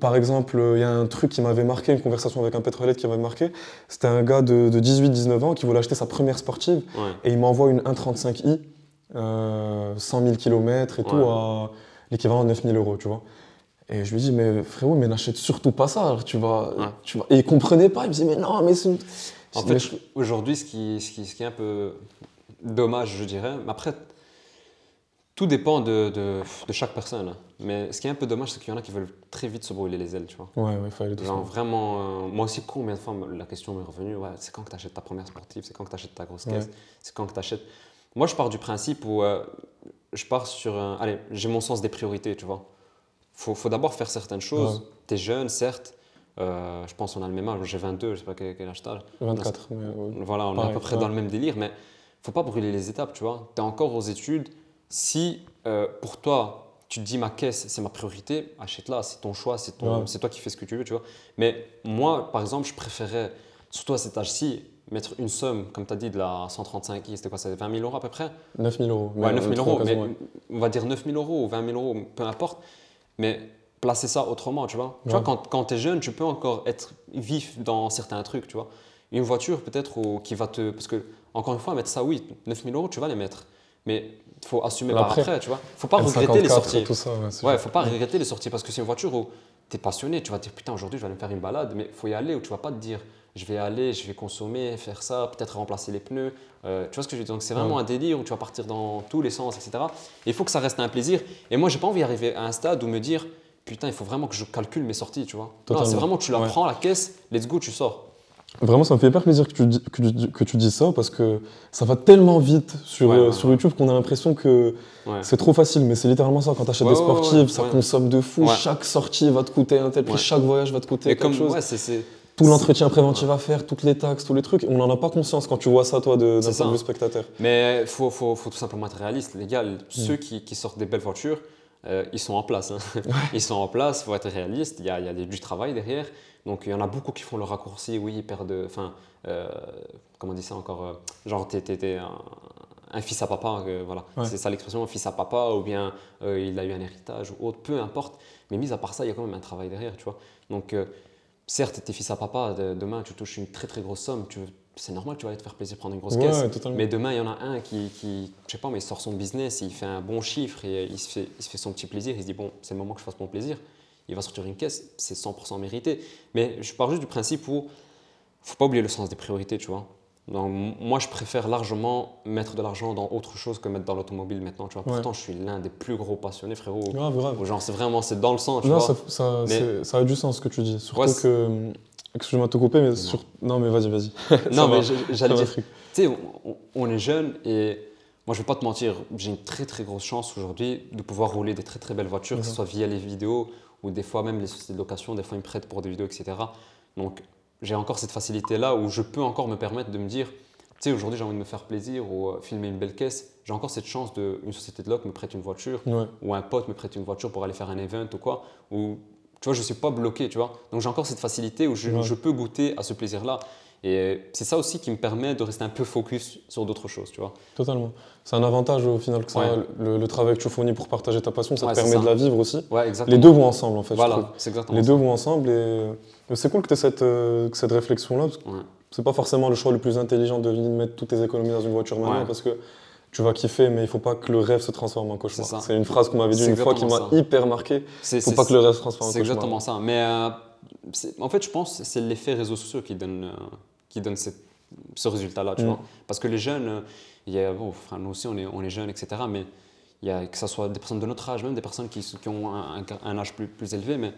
par exemple, il y a un truc qui m'avait marqué, une conversation avec un pétrolier qui m'avait marqué. C'était un gars de, 18-19 ans qui voulait acheter sa première sportive et il m'envoie une 1.35i, euh, 100 000 km et tout, à l'équivalent de 9 000 euros, tu vois. Et je lui dis, mais frérot, mais n'achète surtout pas ça, tu vas, tu vas. Et il comprenait pas, il me disait, mais non, mais c'est. En fait, aujourd'hui, ce qui, ce, qui, ce qui est un peu dommage, je dirais, mais après, tout dépend de, de, de, chaque personne. Mais ce qui est un peu dommage, c'est qu'il y en a qui veulent très vite se brûler les ailes, tu vois. Ouais, ouais, il fallait Genre vraiment, euh, moi aussi, combien de fois la question m'est revenue, ouais, c'est quand que tu achètes ta première sportive, c'est quand que tu achètes ta grosse caisse, c'est quand que tu achètes. Moi, je pars du principe où euh, je pars sur un. Allez, j'ai mon sens des priorités, tu vois. Il faut, d'abord faire certaines choses. Tu es jeune, certes. Euh, je pense qu'on a le même âge. J'ai 22, je sais pas quel, âge tu 24. voilà, on est à peu près dans le même délire. Mais faut pas brûler les étapes, tu vois. Tu es encore aux études. Si euh, pour toi, tu te dis ma caisse, c'est ma priorité, achète-la. C'est ton choix, c'est toi qui fais ce que tu veux, tu vois. Mais moi, par exemple, je préférais, surtout à cet âge-ci, mettre une somme, comme tu as dit, de la 135 c'était quoi, c'est 20 000 euros à peu près? 9 000 euros. Ouais, 9 000 euros, mais on va dire 9 000 euros ou 20 000 euros, peu importe. Mais placer ça autrement, tu vois. Tu vois, quand, quand tu es jeune, tu peux encore être vif dans certains trucs, tu vois. Une voiture, peut-être, qui va te. Parce que, encore une fois, mettre ça, oui, 9 000 euros, tu vas les mettre. Mais il faut assumer par après, tu vois. faut pas regretter les sorties. Tout ça, ouais, faut pas regretter les sorties parce que c'est une voiture où tu es passionné, tu vas te dire putain, aujourd'hui, je vais aller me faire une balade, mais il faut y aller où tu vas pas te dire je vais aller, je vais consommer, faire ça, peut-être remplacer les pneus. Euh, tu vois ce que je veux dire? Donc c'est vraiment un délire où tu vas partir dans tous les sens, etc. Et il faut que ça reste un plaisir. Et moi, j'ai pas envie d'arriver à un stade où me dire putain, il faut vraiment que je calcule mes sorties, tu vois. c'est vraiment tu la prends, la caisse, let's go, tu sors. Vraiment, ça me fait hyper plaisir que tu, dis, que, tu, dis ça parce que ça va tellement vite sur, euh, sur YouTube qu'on a l'impression que c'est trop facile. Mais c'est littéralement ça. Quand tu achètes des sportives, ça consomme de fou. Chaque sortie va te coûter un tel prix, chaque voyage va te coûter quelque chose. Tout l'entretien préventif à faire, toutes les taxes, tous les trucs. On n'en a pas conscience quand tu vois ça, toi, d'un point de vue spectateur. Mais il faut, faut, faut, tout simplement être réaliste. Les gars, ceux mm. qui, qui sortent des belles voitures, euh, ils sont en place. Hein. ils sont en place, il faut être réaliste, il y a, il y a du travail derrière. Donc il y en a beaucoup qui font le raccourci, oui, ils perdent. Enfin, euh, comment on dit ça encore euh, Genre, tu étais un, fils à papa, voilà. C'est ça l'expression, un fils à papa, ou bien il a eu un héritage ou autre, peu importe. Mais mis à part ça, il y a quand même un travail derrière, tu vois. Donc, certes, tu es fils à papa, demain tu touches une très très grosse somme, tu c'est normal, tu vas aller te faire plaisir prendre une grosse caisse. Mais demain, il y en a un qui, qui, je sais pas, mais il sort son business, il fait un bon chiffre et il se fait, il se fait son petit plaisir. Il se dit, bon, c'est le moment que je fasse mon plaisir. Il va sortir une caisse, c'est 100% mérité. Mais je pars juste du principe où faut pas oublier le sens des priorités, tu vois. Donc, moi, je préfère largement mettre de l'argent dans autre chose que mettre dans l'automobile maintenant. Tu vois. Pourtant, je suis l'un des plus gros passionnés, frérot. Grave, grave. Genre, c'est vraiment, c'est dans le sang. Tu non, vois. Ça, ça, ça, a du sens ce que tu dis. Surtout que Excuse-moi de te couper, mais sur... non, mais vas-y, vas-y. non, mais j'allais dire, tu sais, on, est jeune et moi, je vais pas te mentir, j'ai une très très grosse chance aujourd'hui de pouvoir rouler des très très belles voitures, que ce mhm. soit via les vidéos ou des fois même les sociétés de location, des fois ils me prêtent pour des vidéos, etc. Donc, j'ai encore cette facilité-là où je peux encore me permettre de me dire, tu sais, aujourd'hui j'ai envie de me faire plaisir ou euh, filmer une belle caisse. J'ai encore cette chance d'une société de loc me prête une voiture ou un pote me prête une voiture pour aller faire un event ou quoi. Ou tu vois, je ne suis pas bloqué, tu vois. Donc j'ai encore cette facilité où je, peux goûter à ce plaisir-là. Et c'est ça aussi qui me permet de rester un peu focus sur d'autres choses, tu vois. Totalement. C'est un avantage au final que ça, le, travail que tu fournis pour partager ta passion, ça te permet de la vivre aussi. Ouais, exactement. Les deux vont ensemble en fait. Voilà, c'est exactement Les deux vont ensemble et c'est cool que tu aies cette, euh, cette réflexion-là. C'est pas forcément le choix le plus intelligent de mettre toutes tes économies dans une voiture maintenant parce que tu vas kiffer, mais il faut pas que le rêve se transforme en cauchemar. C'est une phrase qu'on m'avait dit une fois qui m'a hyper marqué. Il faut pas que le rêve se transforme en cauchemar. C'est exactement ça. Mais euh, en fait, je pense que c'est l'effet réseaux sociaux qui donne, euh, qui donne ce résultat-là. Mm. Parce que les jeunes, il y a, nous aussi, on est, on est jeunes, etc. Mais il y a, que ce soit des personnes de notre âge, même des personnes qui, qui ont un, âge plus, plus, élevé, mais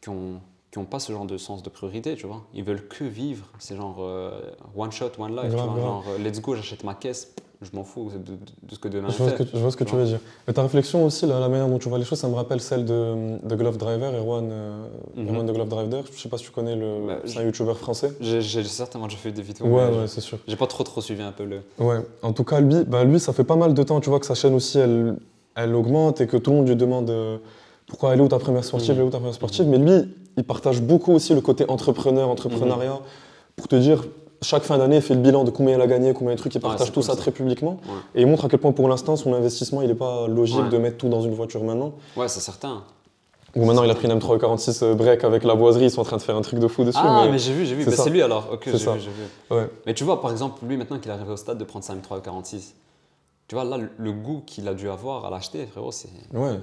qui ont, qui n'ont pas ce genre de sens de priorité, tu vois. Ils veulent que vivre. C'est genre euh, one shot, one life. tu vois, Genre, euh, let's go, j'achète ma caisse. Je m'en fous de, de, ce que demain je vois Ce que, je vois ce que tu veux dire. Mais ta réflexion aussi, la manière dont tu vois les choses, ça me rappelle celle de, de Glove Driver, Erwan, euh, mm de Glove Driver. Je sais pas si tu connais le. Bah, c'est un youtubeur français. J'ai certainement déjà fait des vidéos. Ouais, ouais, c'est sûr. J'ai pas trop trop suivi un peu le. Ouais. En tout cas, lui, bah, lui, ça fait pas mal de temps, tu vois, que sa chaîne aussi, elle, elle augmente et que tout le monde lui demande pourquoi elle est où ta première sportive, elle est où ta première sportive. Mais lui, il partage beaucoup aussi le côté entrepreneur, entrepreneuriat, mhm. pour te dire, chaque fin d'année, il fait le bilan de combien il a gagné, combien de trucs, il partage tout ça, très publiquement. Et il montre à quel point pour l'instant, son investissement, il n'est pas logique de mettre tout dans une voiture maintenant. Ouais, c'est certain. Ou maintenant, il a pris une M346 euh, break avec la boiserie, ils sont en train de faire un truc de fou dessus. Ah, mais, j'ai vu, j'ai vu. Bah, c'est lui alors. Ok, j'ai vu, vu. Mais tu vois, par exemple, lui, maintenant qu'il est arrivé au stade de prendre sa M346, tu vois, là, le goût qu'il a dû avoir à l'acheter, frérot, c'est. Ouais.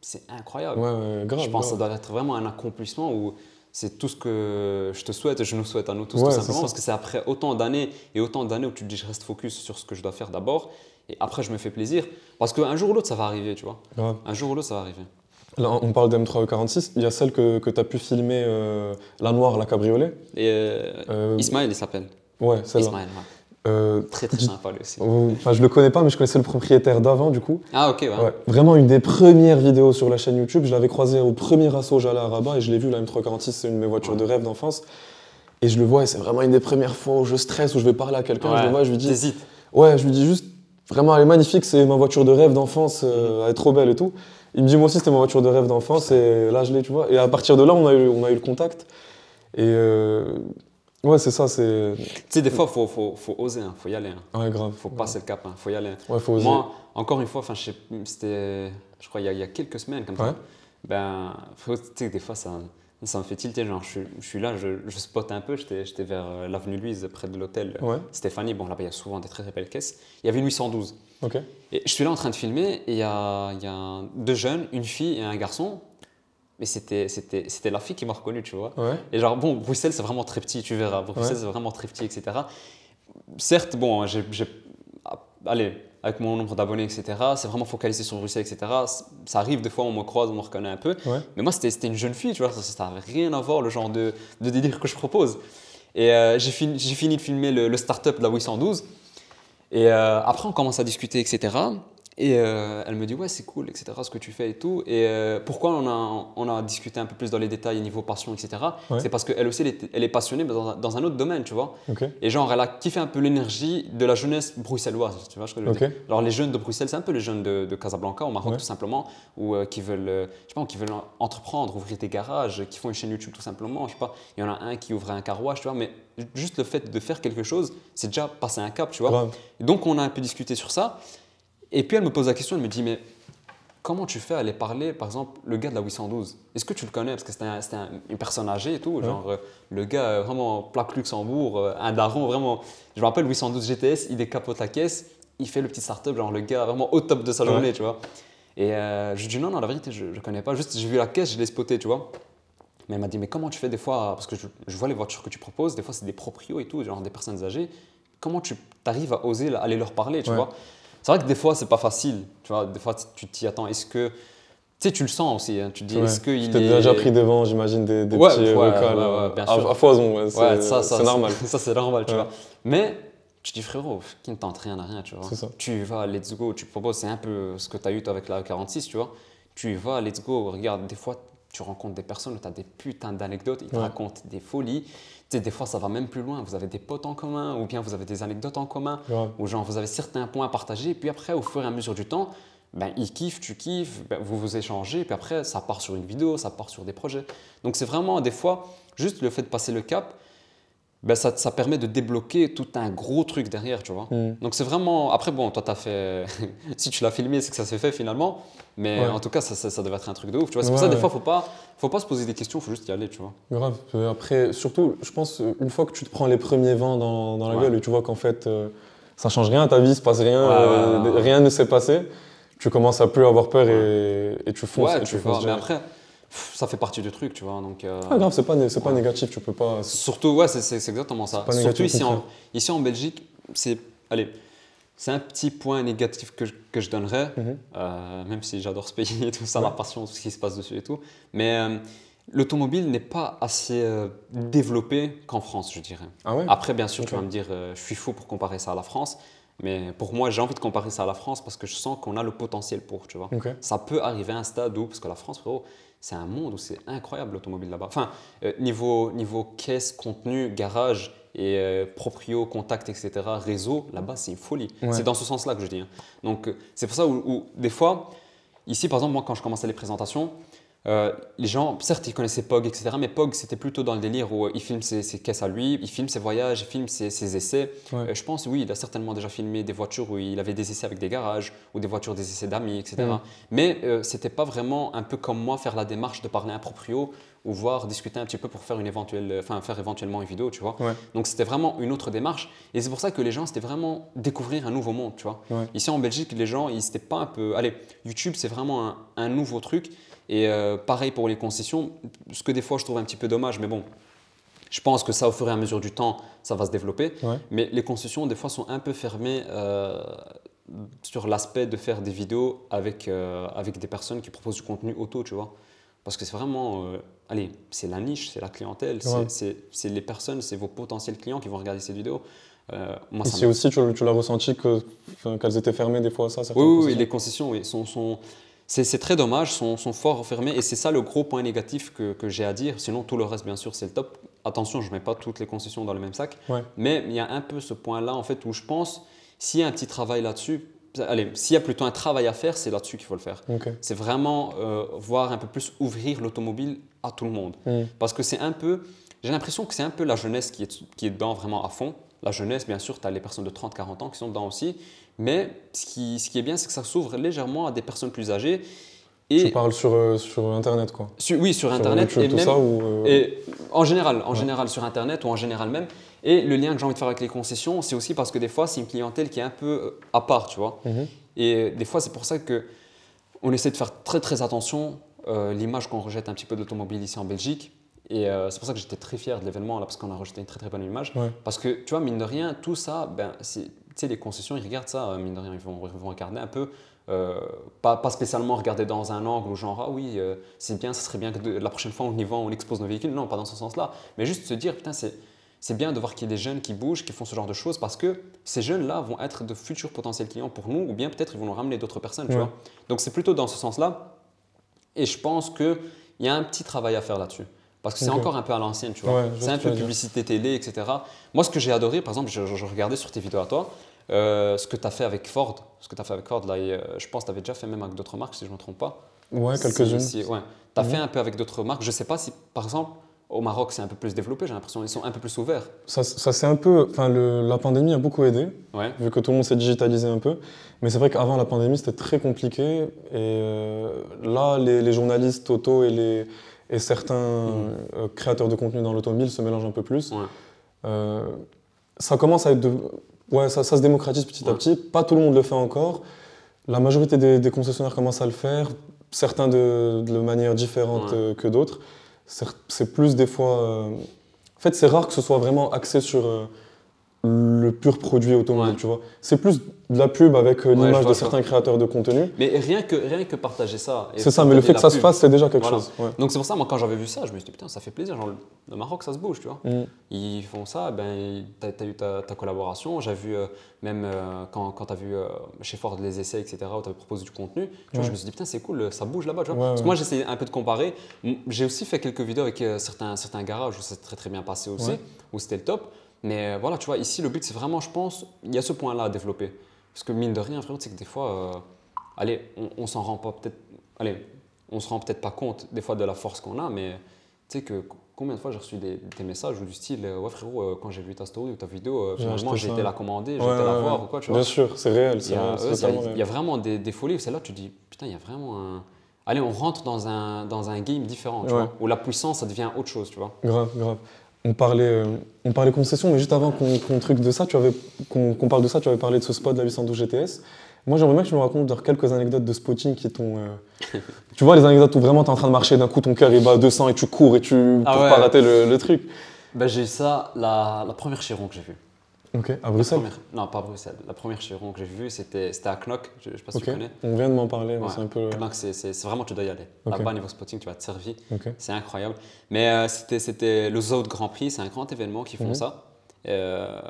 C'est incroyable. Ouais, grave, je pense que ça doit être vraiment un accomplissement où c'est tout ce que je te souhaite et je nous souhaite à nous tous tout simplement parce que c'est après autant d'années et autant d'années où tu te dis je reste focus sur ce que je dois faire d'abord et après je me fais plaisir parce qu'un jour ou l'autre ça va arriver tu vois un jour ou l'autre ça va arriver Là, on parle d'M346, il y a celle que, que tu as pu filmer, euh, la noire, la cabriolet. Et euh, euh Ismaël, il s'appelle. Ouais, celle-là. Ismaël, ouais. Euh, très très sympa lui aussi. Enfin, je le connais pas, mais je connaissais le propriétaire d'avant du coup. Ah ok, ouais. Vraiment une des premières vidéos sur la chaîne YouTube. Je l'avais croisé au premier assaut, j'allais à Rabat et je l'ai vu, la M346, c'est une de mes voitures de rêve d'enfance. Et je le vois et c'est vraiment une des premières fois où je stresse, où je vais parler à quelqu'un, je le vois, je lui dis. Ouais, je lui dis juste, vraiment, elle est magnifique, c'est ma voiture de rêve d'enfance, euh, elle est trop belle et tout. Il me dit, moi aussi, c'était ma voiture de rêve d'enfance et là, je l'ai, tu vois. Et à partir de là, on a eu, on a eu le contact. Et euh, Ouais, c'est ça, c'est. Tu sais, des fois, il faut, faut, faut, oser, il hein, faut y aller. Hein. Ouais, grave. faut passer le cap, il hein, faut y aller. Ouais, faut oser. Moi, encore une fois, c'était, je crois, il y, a, il y, a, quelques semaines comme ça. Ben, tu sais, des fois, ça, ça me fait tilter. Genre, je, je suis là, je, je spotte un peu. J'étais vers euh, l'avenue Louise, près de l'hôtel Stéphanie. Bon, là-bas, il y a souvent des très, très belles caisses. Il y avait une 812. Ok. Et je suis là en train de filmer et il y a, il y a deux jeunes, une fille et un garçon mais c'était, la fille qui m'a reconnu, tu vois. Et genre, bon, Bruxelles, c'est vraiment très petit, tu verras. Bruxelles, c'est vraiment très petit, etc. Certes, bon, j'ai, allez, avec mon nombre d'abonnés, etc., c'est vraiment focalisé sur Bruxelles, etc. Ça arrive, des fois, on me croise, on me reconnaît un peu. Mais moi, c'était, une jeune fille, tu vois, ça n'avait rien à voir, le genre de, de délire que je propose. Et euh, j'ai, fini, fini de filmer le, le start-up de la 812. Et euh, après, on commence à discuter, etc. Et euh, elle me dit, ouais, c'est cool, etc., ce que tu fais et tout. Et euh, pourquoi on a, on a discuté un peu plus dans les détails niveau passion, etc. C'est parce qu'elle aussi, elle est, elle est passionnée dans, dans, un autre domaine, tu vois? Et genre, elle a kiffé un peu l'énergie de la jeunesse bruxelloise, tu vois ce que je veux dire? Alors, les jeunes de Bruxelles, c'est un peu les jeunes de, Casablanca, au Maroc, tout simplement, ou euh, qui, veulent, je sais pas, qui veulent entreprendre, ouvrir des garages, qui font une chaîne YouTube, tout simplement. Je sais pas, il y en a un qui ouvrait un carrouage, tu vois, mais juste le fait de faire quelque chose, c'est déjà passer un cap, tu vois? donc, on a un peu discuté sur ça. Et puis elle me pose la question, elle me dit, mais comment tu fais à aller parler, par exemple, le gars de la 812 Est-ce que tu le connais? Parce que c'était une personne âgée et tout, genre euh, le gars euh, vraiment plaque Luxembourg, euh, un daron vraiment. Je me rappelle 812 GTS, il décapote la caisse, il fait le petit start-up, genre le gars vraiment au top de sa journée, tu vois. Et je lui dis non, non, la vérité, je ne connais pas, juste j'ai vu la caisse, je l'ai spoté, tu vois. Mais elle m'a dit, mais comment tu fais des fois, parce que je, je vois les voitures que tu proposes, des fois c'est des proprios et tout, genre des personnes âgées, comment tu arrives à oser aller leur parler, tu vois? C'est vrai que des fois, c'est pas facile. Tu vois, des fois, tu t'y attends. Est-ce que. Tu sais, tu le sens aussi. Hein. Tu te dis, est-ce qu'il est. déjà pris devant, j'imagine, des, des ouais, petits ouais, vocals. Ouais, bien sûr. À, foison, c'est normal. Ça, c'est normal, tu vois. Mais tu dis, frérot, qui ne tente rien à rien, tu vois. Ça. Tu vas, let's go, tu proposes, c'est un peu ce que tu as eu avec la 46, tu vois. Tu vas, let's go, regarde, des fois, tu rencontres des personnes, tu as des putains d'anecdotes, ils te racontent des folies des fois, ça va même plus loin. Vous avez des potes en commun, ou bien vous avez des anecdotes en commun, ou genre vous avez certains points à partager. Et puis après, au fur et à mesure du temps, ben, ils kiffent, tu kiffes, ben, vous vous échangez, puis après, ça part sur une vidéo, ça part sur des projets. Donc c'est vraiment, des fois, juste le fait de passer le cap, ben ça, ça, permet de débloquer tout un gros truc derrière, tu vois. Mm. Donc c'est vraiment... Après, bon, toi, tu as fait... si tu l'as filmé, c'est que ça s'est fait finalement. Mais en tout cas, ça, ça, devait être un truc de ouf, tu vois. C'est pour ça, des fois, faut pas, faut pas se poser des questions, il faut juste y aller, tu vois. Grave. Après, surtout, je pense, une fois que tu te prends les premiers vents dans, dans la gueule et tu vois qu'en fait, euh, ça change rien à ta vie, il se passe rien, euh, rien ne s'est passé, tu commences à plus avoir peur et, et tu fonces. Ouais, tu, fonces mais après ça fait partie du truc, tu vois. Donc, euh, ah, grave, c'est pas, c'est pas négatif, tu peux pas. Surtout, ouais, c'est, exactement ça. Surtout ici en, ici en Belgique, c'est. Allez, c'est un petit point négatif que je, que je donnerais, mhm. euh, même si j'adore ce pays et tout ça, ma passion, tout ce qui se passe dessus et tout. Mais euh, l'automobile n'est pas assez euh, développée qu'en France, je dirais. Ah ouais? Après, bien sûr, tu vas me dire, euh, je suis fou pour comparer ça à la France. Mais pour moi, j'ai envie de comparer ça à la France parce que je sens qu'on a le potentiel pour, tu vois. Ça peut arriver à un stade où, parce que la France, frérot, c'est un monde où c'est incroyable l'automobile là-bas. Enfin, niveau, niveau caisse, contenu, garage et euh, proprio, contact, etc., réseau, là-bas, c'est une folie. Ouais. C'est dans ce sens-là que je dis. hein. Donc, euh, c'est pour ça où, où, des fois, ici, par exemple, moi, quand je commençais les présentations, euh, les gens, certes, ils connaissaient Pog, etc., mais Pog, c'était plutôt dans le délire où euh, il filme ses, ses caisses à lui, il filme ses voyages, il filme ses, ses essais. Ouais. Euh, je pense, oui, il a certainement déjà filmé des voitures où il avait des essais avec des garages, ou des voitures des essais d'amis, etc. Mm. Mais euh, c'était pas vraiment un peu comme moi faire la démarche de parler un proprio ou voir discuter un petit peu pour faire une éventuelle, enfin faire éventuellement une vidéo, tu vois. Ouais. Donc c'était vraiment une autre démarche, et c'est pour ça que les gens c'était vraiment découvrir un nouveau monde, tu vois. Ici en Belgique, les gens ils étaient pas un peu, allez, YouTube c'est vraiment un, un nouveau truc, et euh, pareil pour les concessions, ce que des fois je trouve un petit peu dommage, mais bon. Je pense que ça, au fur et à mesure du temps, ça va se développer. Ouais. Mais les concessions, des fois, sont un peu fermées euh, sur l'aspect de faire des vidéos avec, euh, avec des personnes qui proposent du contenu auto, tu vois. Parce que c'est vraiment, euh, allez, c'est la niche, c'est la clientèle, c'est- Ouais. c'est les personnes, c'est vos potentiels clients qui vont regarder ces vidéos. Euh, moi, ça Ici aussi, tu, tu l'as ressenti qu'elles étaient fermées des fois, ça oui, oui, oui, les concessions, oui, sont, sont, c'est très dommage, sont, sont fort fermées et c'est ça le gros point négatif que, que j'ai à dire. Sinon, tout le reste, bien sûr, c'est le top. Attention, je ne mets pas toutes les concessions dans le même sac, Ouais. mais il y a un peu ce point-là, en fait, où je pense, s'il y a un petit travail là-dessus, allez, s'il y a plutôt un travail à faire, c'est là-dessus qu'il faut le faire. C'est vraiment euh, voir un peu plus ouvrir l'automobile à tout le monde. Mm. Parce que c'est un peu, j'ai l'impression que c'est un peu la jeunesse qui est, qui est dedans vraiment à fond. La jeunesse, bien sûr, tu as les personnes de 30-40 ans qui sont dedans aussi. Mais ce qui, ce qui est bien, c'est que ça s'ouvre légèrement à des personnes plus âgées. Tu Et parles sur, euh, sur Internet, quoi. sur- oui, sur Sur Internet. YouTube, et tout même, ça, ou... euh, et en général, en Ouais. général sur Internet ou en général même. Et le lien que j'ai envie de faire avec les concessions, c'est aussi parce que des fois, c'est une clientèle qui est un peu euh, à part, tu vois. mhm. Et des fois, c'est pour ça que on essaie de faire très très attention euh, l'image qu'on rejette un petit peu de l'automobile ici en Belgique. Et euh, c'est pour ça que j'étais très fier de l'événement là, parce qu'on a rejeté une très très bonne image. Ouais. Parce que tu vois, mine de rien, tout ça, ben, tu sais, les concessions, ils regardent ça, euh, mine de rien, ils vont, ils vont regarder un peu. euh, pas, pas spécialement regarder dans un angle ou genre ah oui euh, c'est bien ça serait bien que de- la prochaine fois on y va on expose nos véhicules non pas dans ce sens là mais juste se dire putain c'est c'est bien de voir qu'il y a des jeunes qui bougent, qui font ce genre de choses parce que ces jeunes-là vont être de futurs potentiels clients pour nous ou bien peut-être ils vont nous ramener d'autres personnes, tu vois. Donc c'est plutôt dans ce sens-là. Et je pense qu'il y a un petit travail à faire là-dessus. Parce que c'est encore un peu à l'ancienne, tu vois. Ouais, c'est ce un peu publicité télé, etc. Moi, ce que j'ai adoré, par exemple, je, je- je regardais sur tes vidéos à toi, ce que tu as fait avec Ford. Ce que tu as fait avec Ford, là, et, euh, je pense que tu avais déjà fait même avec d'autres marques, si je ne me trompe pas. Ouais, quelques-unes. Si- si- ouais. Tu as Mhm. fait un peu avec d'autres marques. Je ne sais pas si, par exemple, au Maroc, c'est un peu plus développé, j'ai l'impression. Ils sont un peu plus ouverts. Ça, ça c'est un peu. Enfin, la pandémie a beaucoup aidé, Ouais. vu que tout le monde s'est digitalisé un peu. Mais c'est vrai qu'avant la pandémie, c'était très compliqué. Et euh, là, les, les journalistes auto et, les, et certains euh, créateurs de contenu dans l'automobile se mélangent un peu plus. Ouais. Euh, ça commence à être. de- Ouais, ça, ça se démocratise petit à petit. Pas tout le monde le fait encore. La majorité des, des concessionnaires commencent à le faire. Certains de, de manière différente Ouais. euh, que d'autres. C'est c'est plus des fois. euh, En fait, c'est rare que ce soit vraiment axé sur euh, le pur produit automobile, Ouais. tu vois. C'est plus de la pub avec euh, l'image de ça. certains créateurs de contenu. Mais rien que, rien que partager ça. C'est ça, mais le fait que ça se fasse, c'est déjà quelque Voilà. chose. Ouais. Donc c'est pour ça, moi, quand j'avais vu ça, je me suis dit, putain, ça fait plaisir. Genre, le Maroc, ça se bouge, tu vois. Mm. Ils font ça, ben, tu as, eu ta, ta collaboration. J'ai vu, euh, même euh, quand, quand tu as vu chez Ford les essais, etc., où tu avais proposé du contenu, tu vois, je me suis dit, putain, c'est cool, ça bouge là-bas. tu vois. Parce que moi, j'essayais un peu de comparer. J'ai aussi fait quelques vidéos avec certains, certains garages où ça s'est très très bien passé aussi, où c'était le top. Mais euh, voilà, tu vois, ici, le but, c'est vraiment, je pense, il y a ce point-là à développer. Parce que mine de rien, frérot, c'est que des fois, euh, allez, on, on s'en rend pas peut-être, allez, on se rend peut-être pas compte des fois de la force qu'on a, mais tu sais que combien de fois j'ai reçu des, des messages ou du style, euh, ouais frérot, quand j'ai vu ta story ou ta vidéo, finalement j'ai été la commander, j'ai Ouais, été la ouais, voir ouais. ou quoi, tu vois. Bien sûr, c'est réel. Il y, a, il y a- vraiment des, des folies, c'est là tu dis, putain, il y a vraiment un. Allez, on rentre dans un, dans un game différent, tu vois, où la puissance, ça devient autre chose, tu vois. Grave, grave. On parlait, euh, on parlait concession, mais juste avant qu'on truc de ça, tu avais, qu'on parle de ça, tu avais parlé de ce spot de la 812 GTS. Moi, j'aimerais bien que tu me racontes quelques anecdotes de spotting qui t'ont. euh, tu vois, les anecdotes où vraiment tu es en train de marcher, d'un coup ton cœur il bat à 200 et tu cours et tu. Ah pour ouais. pas rater le, le truc. Ben, j'ai eu ça la, la première Chiron que j'ai vue. Ok, à Bruxelles première- Non, pas à Bruxelles. La première Chiron que j'ai vue, c'était à Knock. Je ne sais pas si Ok, tu connais. on vient de m'en parler, mais Ouais. c'est un peu. Knock, c'est vraiment, tu dois y aller. Là-bas, niveau spotting, tu vas te servir. Ok. C'est incroyable. Mais euh, c'était le Zout Grand Prix, c'est un grand événement qui font Mhm. ça. Euh,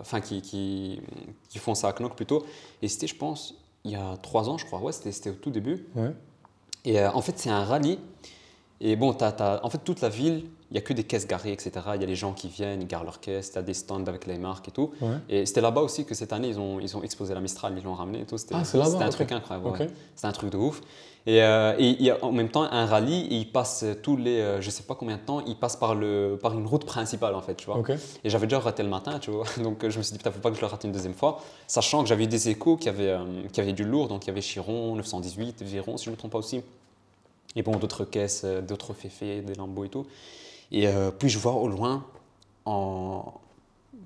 Enfin, qui, qui, qui font ça à Knock plutôt. Et c'était, je pense, il y a trois ans, je crois. Ouais, c'était c'était au tout début. Ouais. Et euh, en fait, c'est un rallye. Et bon, t'as- en fait, toute la ville, il n'y a que des caisses garées, etc. Il y a les gens qui viennent, ils garent leurs caisses, tu as des stands avec les marques et tout. Ouais. Et c'était là-bas aussi que cette année, ils ont, ils ont exposé la Mistral, ils l'ont ramené et tout. C'était Ah, un truc incroyable. Ok. ouais. C'était un truc de ouf. Et, euh, et il y a en même temps un rallye et il passe tous les, euh, je sais pas combien de temps, il passe par, le, par une route principale en fait, tu vois. Et j'avais déjà raté le matin, tu vois. Donc euh, je me suis dit, putain, faut pas que je le rate une deuxième fois. Sachant que j'avais eu des échos qui avaient, euh, qui avaient du lourd, donc il y avait Chiron, 918, Véron, si je ne me trompe pas aussi. Et bon, d'autres caisses, euh, d'autres féfés, des lambeaux et tout. Et euh, puis je vois au loin, en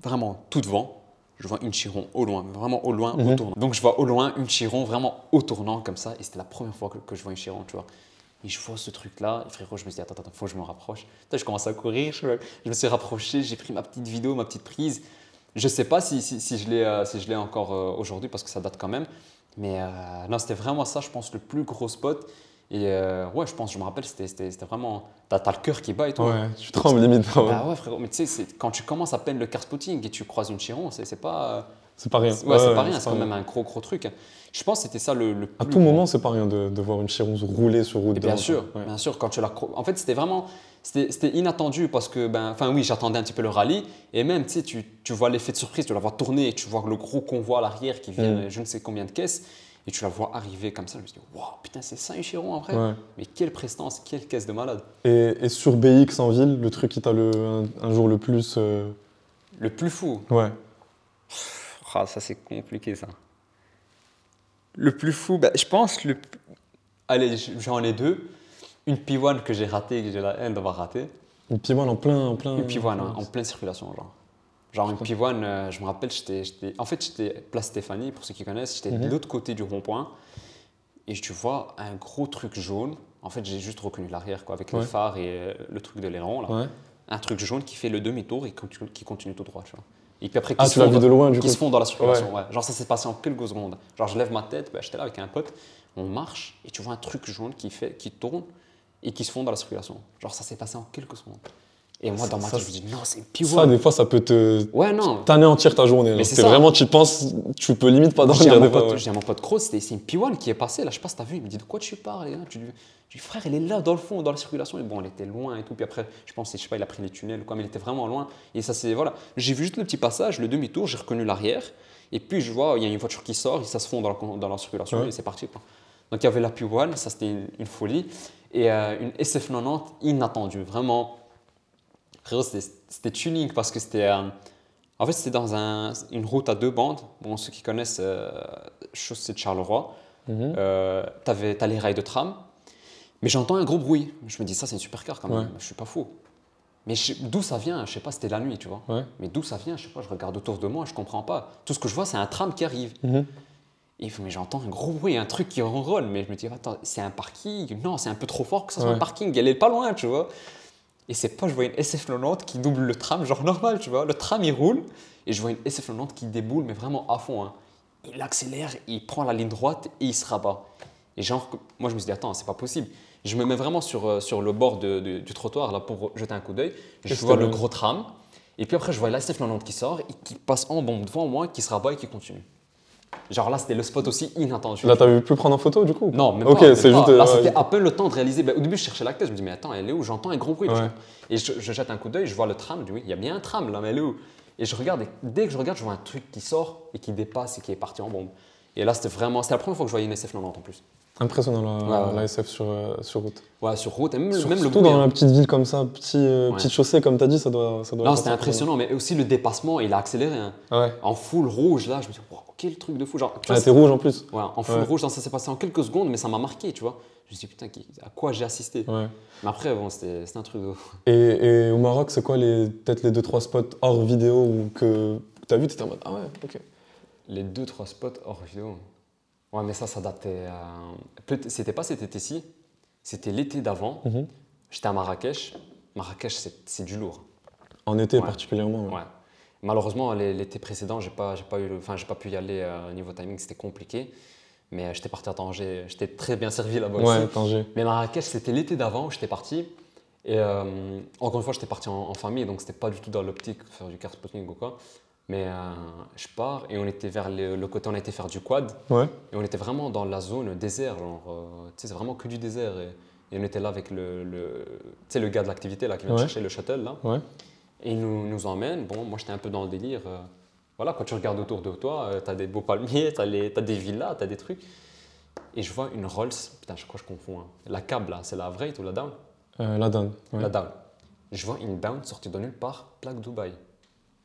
vraiment tout devant, je vois une Chiron au loin, vraiment au loin, au Mhm. tournant. Donc je vois au loin une Chiron vraiment au tournant comme ça. Et c'était la première fois que, que je vois une Chiron, tu vois. Et je vois ce truc-là, et frérot, je me suis dit, attends, attends, faut que je me rapproche. Je commence à courir, je, je me suis rapproché, j'ai pris ma petite vidéo, ma petite prise. Je sais pas si, si, si je l'ai euh, si encore euh, aujourd'hui, parce que ça date quand même. Mais euh, non, c'était vraiment ça, je pense, le plus gros spot. Et euh, ouais, je pense, je me rappelle, c'était vraiment. T'as as le cœur qui bat et tout. Ouais, je tremble limite. ah ouais. Bah ouais, frérot, mais tu sais, quand tu commences à peine le car spotting et tu croises une Chiron, c'est pas. C'est pas rien. Ouais, c'est pas rien, c'est quand même un gros, gros truc. Je pense que c'était ça le, le À tout moment, c'est pas rien de, de voir une Chiron rouler sur route. Et bien sûr. Ouais. bien sûr, quand tu la En fait, c'était vraiment. C'était inattendu parce que, ben, enfin oui, j'attendais un petit peu le rallye et même, tu sais, tu, tu vois l'effet de surprise, tu la vois tourner et tu vois le gros convoi à l'arrière qui vient, Mm. je ne sais combien de caisses, et tu la vois arriver comme ça. Je me suis dit, waouh, putain, c'est ça Chiron après Ouais. Mais quelle prestance, quelle caisse de malade. Et, et sur BX en ville, le truc qui t'a le, un, un jour le plus. euh, Le plus fou, Ouais. Ah, ça c'est compliqué ça. Le plus fou, bah, je pense le. Allez, j'en ai deux. Une P1 que j'ai ratée que j'ai la haine d'avoir ratée. Une pivoine en plein. En plein Une P1 hein, en pleine circulation, genre. Genre une P1, euh, je me rappelle, j'étais, j'étais- en fait j'étais place Stéphanie, pour ceux qui connaissent, j'étais de Mhm. l'autre côté du rond-point. Et tu vois un gros truc jaune. En fait, j'ai juste reconnu l'arrière, quoi, avec le Ouais. phare et euh, le truc de l'aileron, là. Ouais. Un truc jaune qui fait le demi-tour et continue- qui continue tout droit, tu vois. Et puis après, qui Ah, se fond vu dans- de loin, du qui coup se font dans la circulation. Ouais. Genre ça s'est passé en quelques secondes. Genre je lève ma tête, bah, j'étais là avec un pote, on marche et tu vois un truc jaune qui fait, qui tourne et qui se fond dans la circulation. Genre ça s'est passé en quelques secondes. Et moi dans ma Ça, tête je me dis non c'est Ça, P1. des fois, ça peut te. Ouais non. T'anéantir ta journée. Mais genre. c'est ça. vraiment, tu penses, tu peux limite pas dormir à mon pote Cross, c'est une P1 qui est passée là, je sais pas si t'as vu, il me dit de quoi tu parles les gars tu, dis frère elle est là dans le fond, dans la circulation et bon elle était loin et tout, puis après je pense je sais pas il a pris les tunnels ou quoi, mais il était vraiment loin et ça c'est voilà, j'ai vu juste le petit passage, le demi-tour, j'ai reconnu l'arrière et puis je vois il y a une voiture qui sort et ça se fond dans la, dans la circulation Ouais. et c'est parti quoi. Donc il y avait la P1, ça c'était une, une folie et euh, une SF90 inattendue, vraiment frérot c'était tuning parce que c'était euh, en fait, c'était dans un- une route à deux bandes. Bon, ceux qui connaissent euh, chaussée de Charleroi, euh, t'avais- t'as les rails de tram, mais j'entends un gros bruit. Je me dis, ça, c'est une supercar quand même. Ouais. Je suis pas fou. Mais d'où ça vient? Je sais pas, c'était la nuit, tu vois. Ouais. Mais d'où ça vient? Je sais pas, je regarde autour de moi, je comprends pas. Tout ce que je vois, c'est un tram qui arrive. Et il fait, mais j'entends un gros bruit, un truc qui ronronne. Mais je me dis, attends, c'est un parking? Non, c'est un peu trop fort que ça soit Ouais. un parking. Elle est pas loin, tu vois. Et c'est pas, je vois une SF90 qui double le tram, genre normal, tu vois. Le tram, il roule. Et je vois une SF90 qui déboule, mais vraiment à fond. hein. Il accélère, il prend la ligne droite et il se rabat. Et genre, moi, je me suis dit, attends, c'est pas possible. Je me mets vraiment sur, euh, sur le bord de- de- du trottoir là pour jeter un coup d'œil. Je vois le gros tram. Et puis après, je vois la SF90 qui sort et qui passe en bombe devant moi, qui se rabat et qui continue. Genre là, c'était le spot aussi inattendu. Là, t'as pu prendre en photo, du coup Non, même Ok, c'est juste, Là, euh, c'était à peine le temps de réaliser. Ben, au début, je cherchais la tête. Je me dis, mais attends, elle est où? J'entends un gros bruit. Ouais. Et je, je jette un coup d'œil, je vois le tram. Je dis, oui, il y a bien un tram là, mais elle est où? Et je regarde. Et dès que je regarde, je vois un truc qui sort et qui dépasse et qui est parti en bombe. Et là, c'était vraiment. C'était la première fois que je voyais une SF90 en plus. Impressionnant, la, Ouais, ouais. la SF sur, euh, sur route. Ouais, sur route. Et même, Sur- même le surtout bruit. dans hein. la petite ville comme ça, petit, euh, Ouais. petite chaussée, comme t'as dit, ça doit, ça doit Non, c'était impressionnant, mais aussi le dépassement, il a accéléré. hein. Ouais. En full rouge, là, je me dis, wow, quel truc de fou. Genre, tu vois, Ah, t'es rouge en plus. Ouais, en full Ouais. rouge, ça s'est passé en quelques secondes, mais ça m'a marqué, tu vois. Je me suis dit, putain, à quoi j'ai assisté? Ouais. Mais après, bon, c'était un truc de. Et, et au Maroc, c'est quoi les peut-être les deux trois spots hors vidéo ou que t'as vu, t'étais en mode ah ouais, ok. Les deux, trois spots hors vidéo. Ouais, mais ça, ça datait. euh, C'était pas cet été-ci, c'était l'été d'avant. Mhm. J'étais à Marrakech. Marrakech, c'est c'est du lourd. En été Ouais. particulièrement. ouais. Ouais. Malheureusement, l'été précédent, j'ai pas, pas eu, enfin, j'ai pas pu y aller au niveau timing, c'était compliqué. Mais j'étais parti à Tanger, j'étais très bien servi là-bas ouais, Tanger. Mais Marrakech, c'était l'été d'avant où j'étais parti. Et encore une fois, j'étais parti en, famille, donc c'était pas du tout dans l'optique de faire du car spotting ou quoi. Mais euh, je pars et on était vers le, côté, on a été faire du quad. Ouais. Et on était vraiment dans la zone désert. Genre, euh, c'est vraiment que du désert. Et, on était là avec le, le, le gars de l'activité là, qui vient chercher le shuttle. Là. Ouais. Et il nous, nous emmène. Bon, moi j'étais un peu dans le délire. Euh, voilà, quand tu regardes autour de toi, tu as des beaux palmiers, tu as, as, des villas, tu as des trucs. Et je vois une Rolls, putain, je crois que je confonds. Hein. La cab là, c'est la vraie ou la down? La down. La down. Je vois une down sortie de nulle part, plaque Dubaï.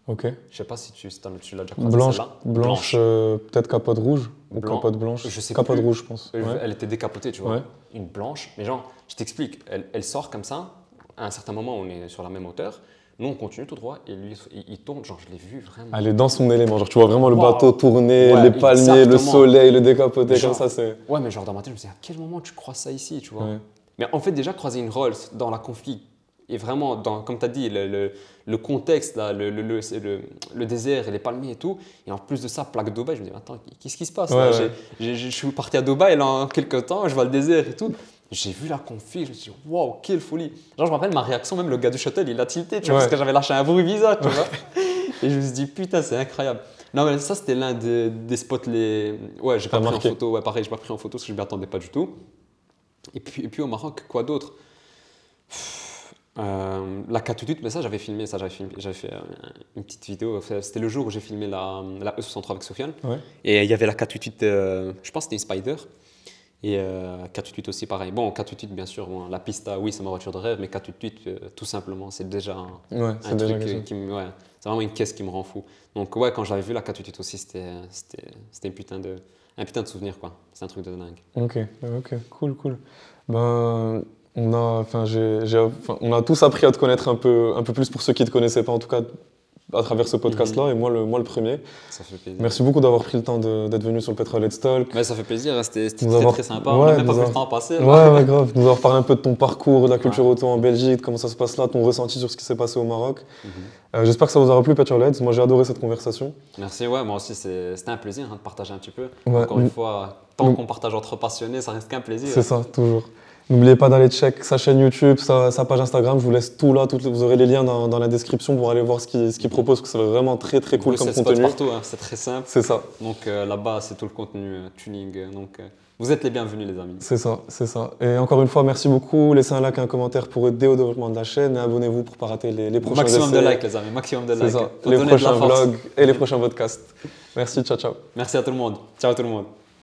Ok. Je sais pas si tu, tu l'as déjà croisée. Blanche, blanche, euh, peut-être capote rouge ou capote blanche. Je sais capote rouge, je pense. Elle était décapotée, tu vois. Une blanche. Mais genre, je t'explique, elle, elle, sort comme ça. À un certain moment, on est sur la même hauteur. Nous, on continue tout droit et lui, il, tourne. Genre, je l'ai vu vraiment. Elle est dans son élément. Genre, tu vois vraiment le bateau tourner, les palmiers, le soleil, le décapoté, comme ça. c'est... Ouais, mais genre, dans ma tête, je me disais, à quel moment tu crois ça ici, tu vois Mais en fait, déjà, croiser une Rolls dans la conflit et vraiment, dans, comme tu as dit, le, le, contexte, là, le, désert et les palmiers et tout. Et en plus de ça, plaque Dubaï, je me dis, attends, qu'est-ce qui se passe Je suis parti à Dubaï là, en quelques temps, je vois le désert et tout. J'ai vu la config, je me suis dit, waouh, quelle folie. Genre, je me rappelle ma réaction, même le gars du shuttle, il a tilté, tu vois, parce que j'avais lâché un bruit bizarre, tu vois. et je me suis dit, putain, c'est incroyable. Non, mais ça, c'était l'un des, des, spots les. Ouais, j'ai pas pris en photo. Ouais, pareil, j'ai pas pris en photo parce que je m'y attendais pas du tout. Et puis, et puis au Maroc, quoi d'autre? Euh, la catutute, mais ça j'avais filmé, ça j'avais fait euh, une petite vidéo. C'était le jour où j'ai filmé la, la, E63 avec Sofiane. Et il y avait la catutute, euh, je pense que c'était une Spider. Et euh, catutute aussi pareil. Bon, catutute bien sûr, la pista, oui c'est ma voiture de rêve, mais catutute tout simplement c'est déjà un, truc qui me, c'est vraiment une caisse qui me rend fou. Donc ouais, quand j'avais vu la catutute aussi, c'était putain de un putain de souvenir quoi. C'est un truc de dingue. Ok, ok, cool, cool. Ben on a, enfin, on a tous appris à te connaître un peu, un peu plus pour ceux qui ne te connaissaient pas, en tout cas à travers ce podcast-là, mhm. et moi le, moi le premier. Ça fait plaisir. Merci beaucoup d'avoir pris le temps d'être venu sur le Petrol Let's Talk. ça fait plaisir, hein, c'était très sympa, on n'a même pas pris le temps à passer. Ouais, ouais, grave. Nous avoir parlé un peu de ton parcours, de la culture auto en Belgique, comment ça se passe là, ton ressenti sur ce qui s'est passé au Maroc. Mhm. Euh, j'espère que ça vous aura plu, Petrolheads. Moi, j'ai adoré cette conversation. Merci, ouais, moi aussi, c'était un plaisir hein, de partager un petit peu. Encore une fois, tant qu'on partage entre passionnés, ça reste qu'un plaisir. C'est ça, toujours. N'oubliez pas d'aller check sa chaîne YouTube, sa, page Instagram. Je vous laisse tout là. Tout, vous aurez les liens dans, dans la description pour aller voir ce qu'il propose, parce que c'est vraiment très très cool comme contenu. partout, hein, c'est très simple. C'est ça. Donc euh, là-bas, c'est tout le contenu euh, tuning. Euh, donc vous êtes les bienvenus, les amis. C'est ça, c'est ça. Et encore une fois, merci beaucoup. Laissez un like, un commentaire pour aider au développement de la chaîne et abonnez-vous pour ne pas rater les, les prochains Maximum de likes, les amis. Maximum de likes. Ça. Les prochains vlogs et les prochains podcasts. Merci, ciao, ciao. Merci à tout le monde. Ciao tout le monde.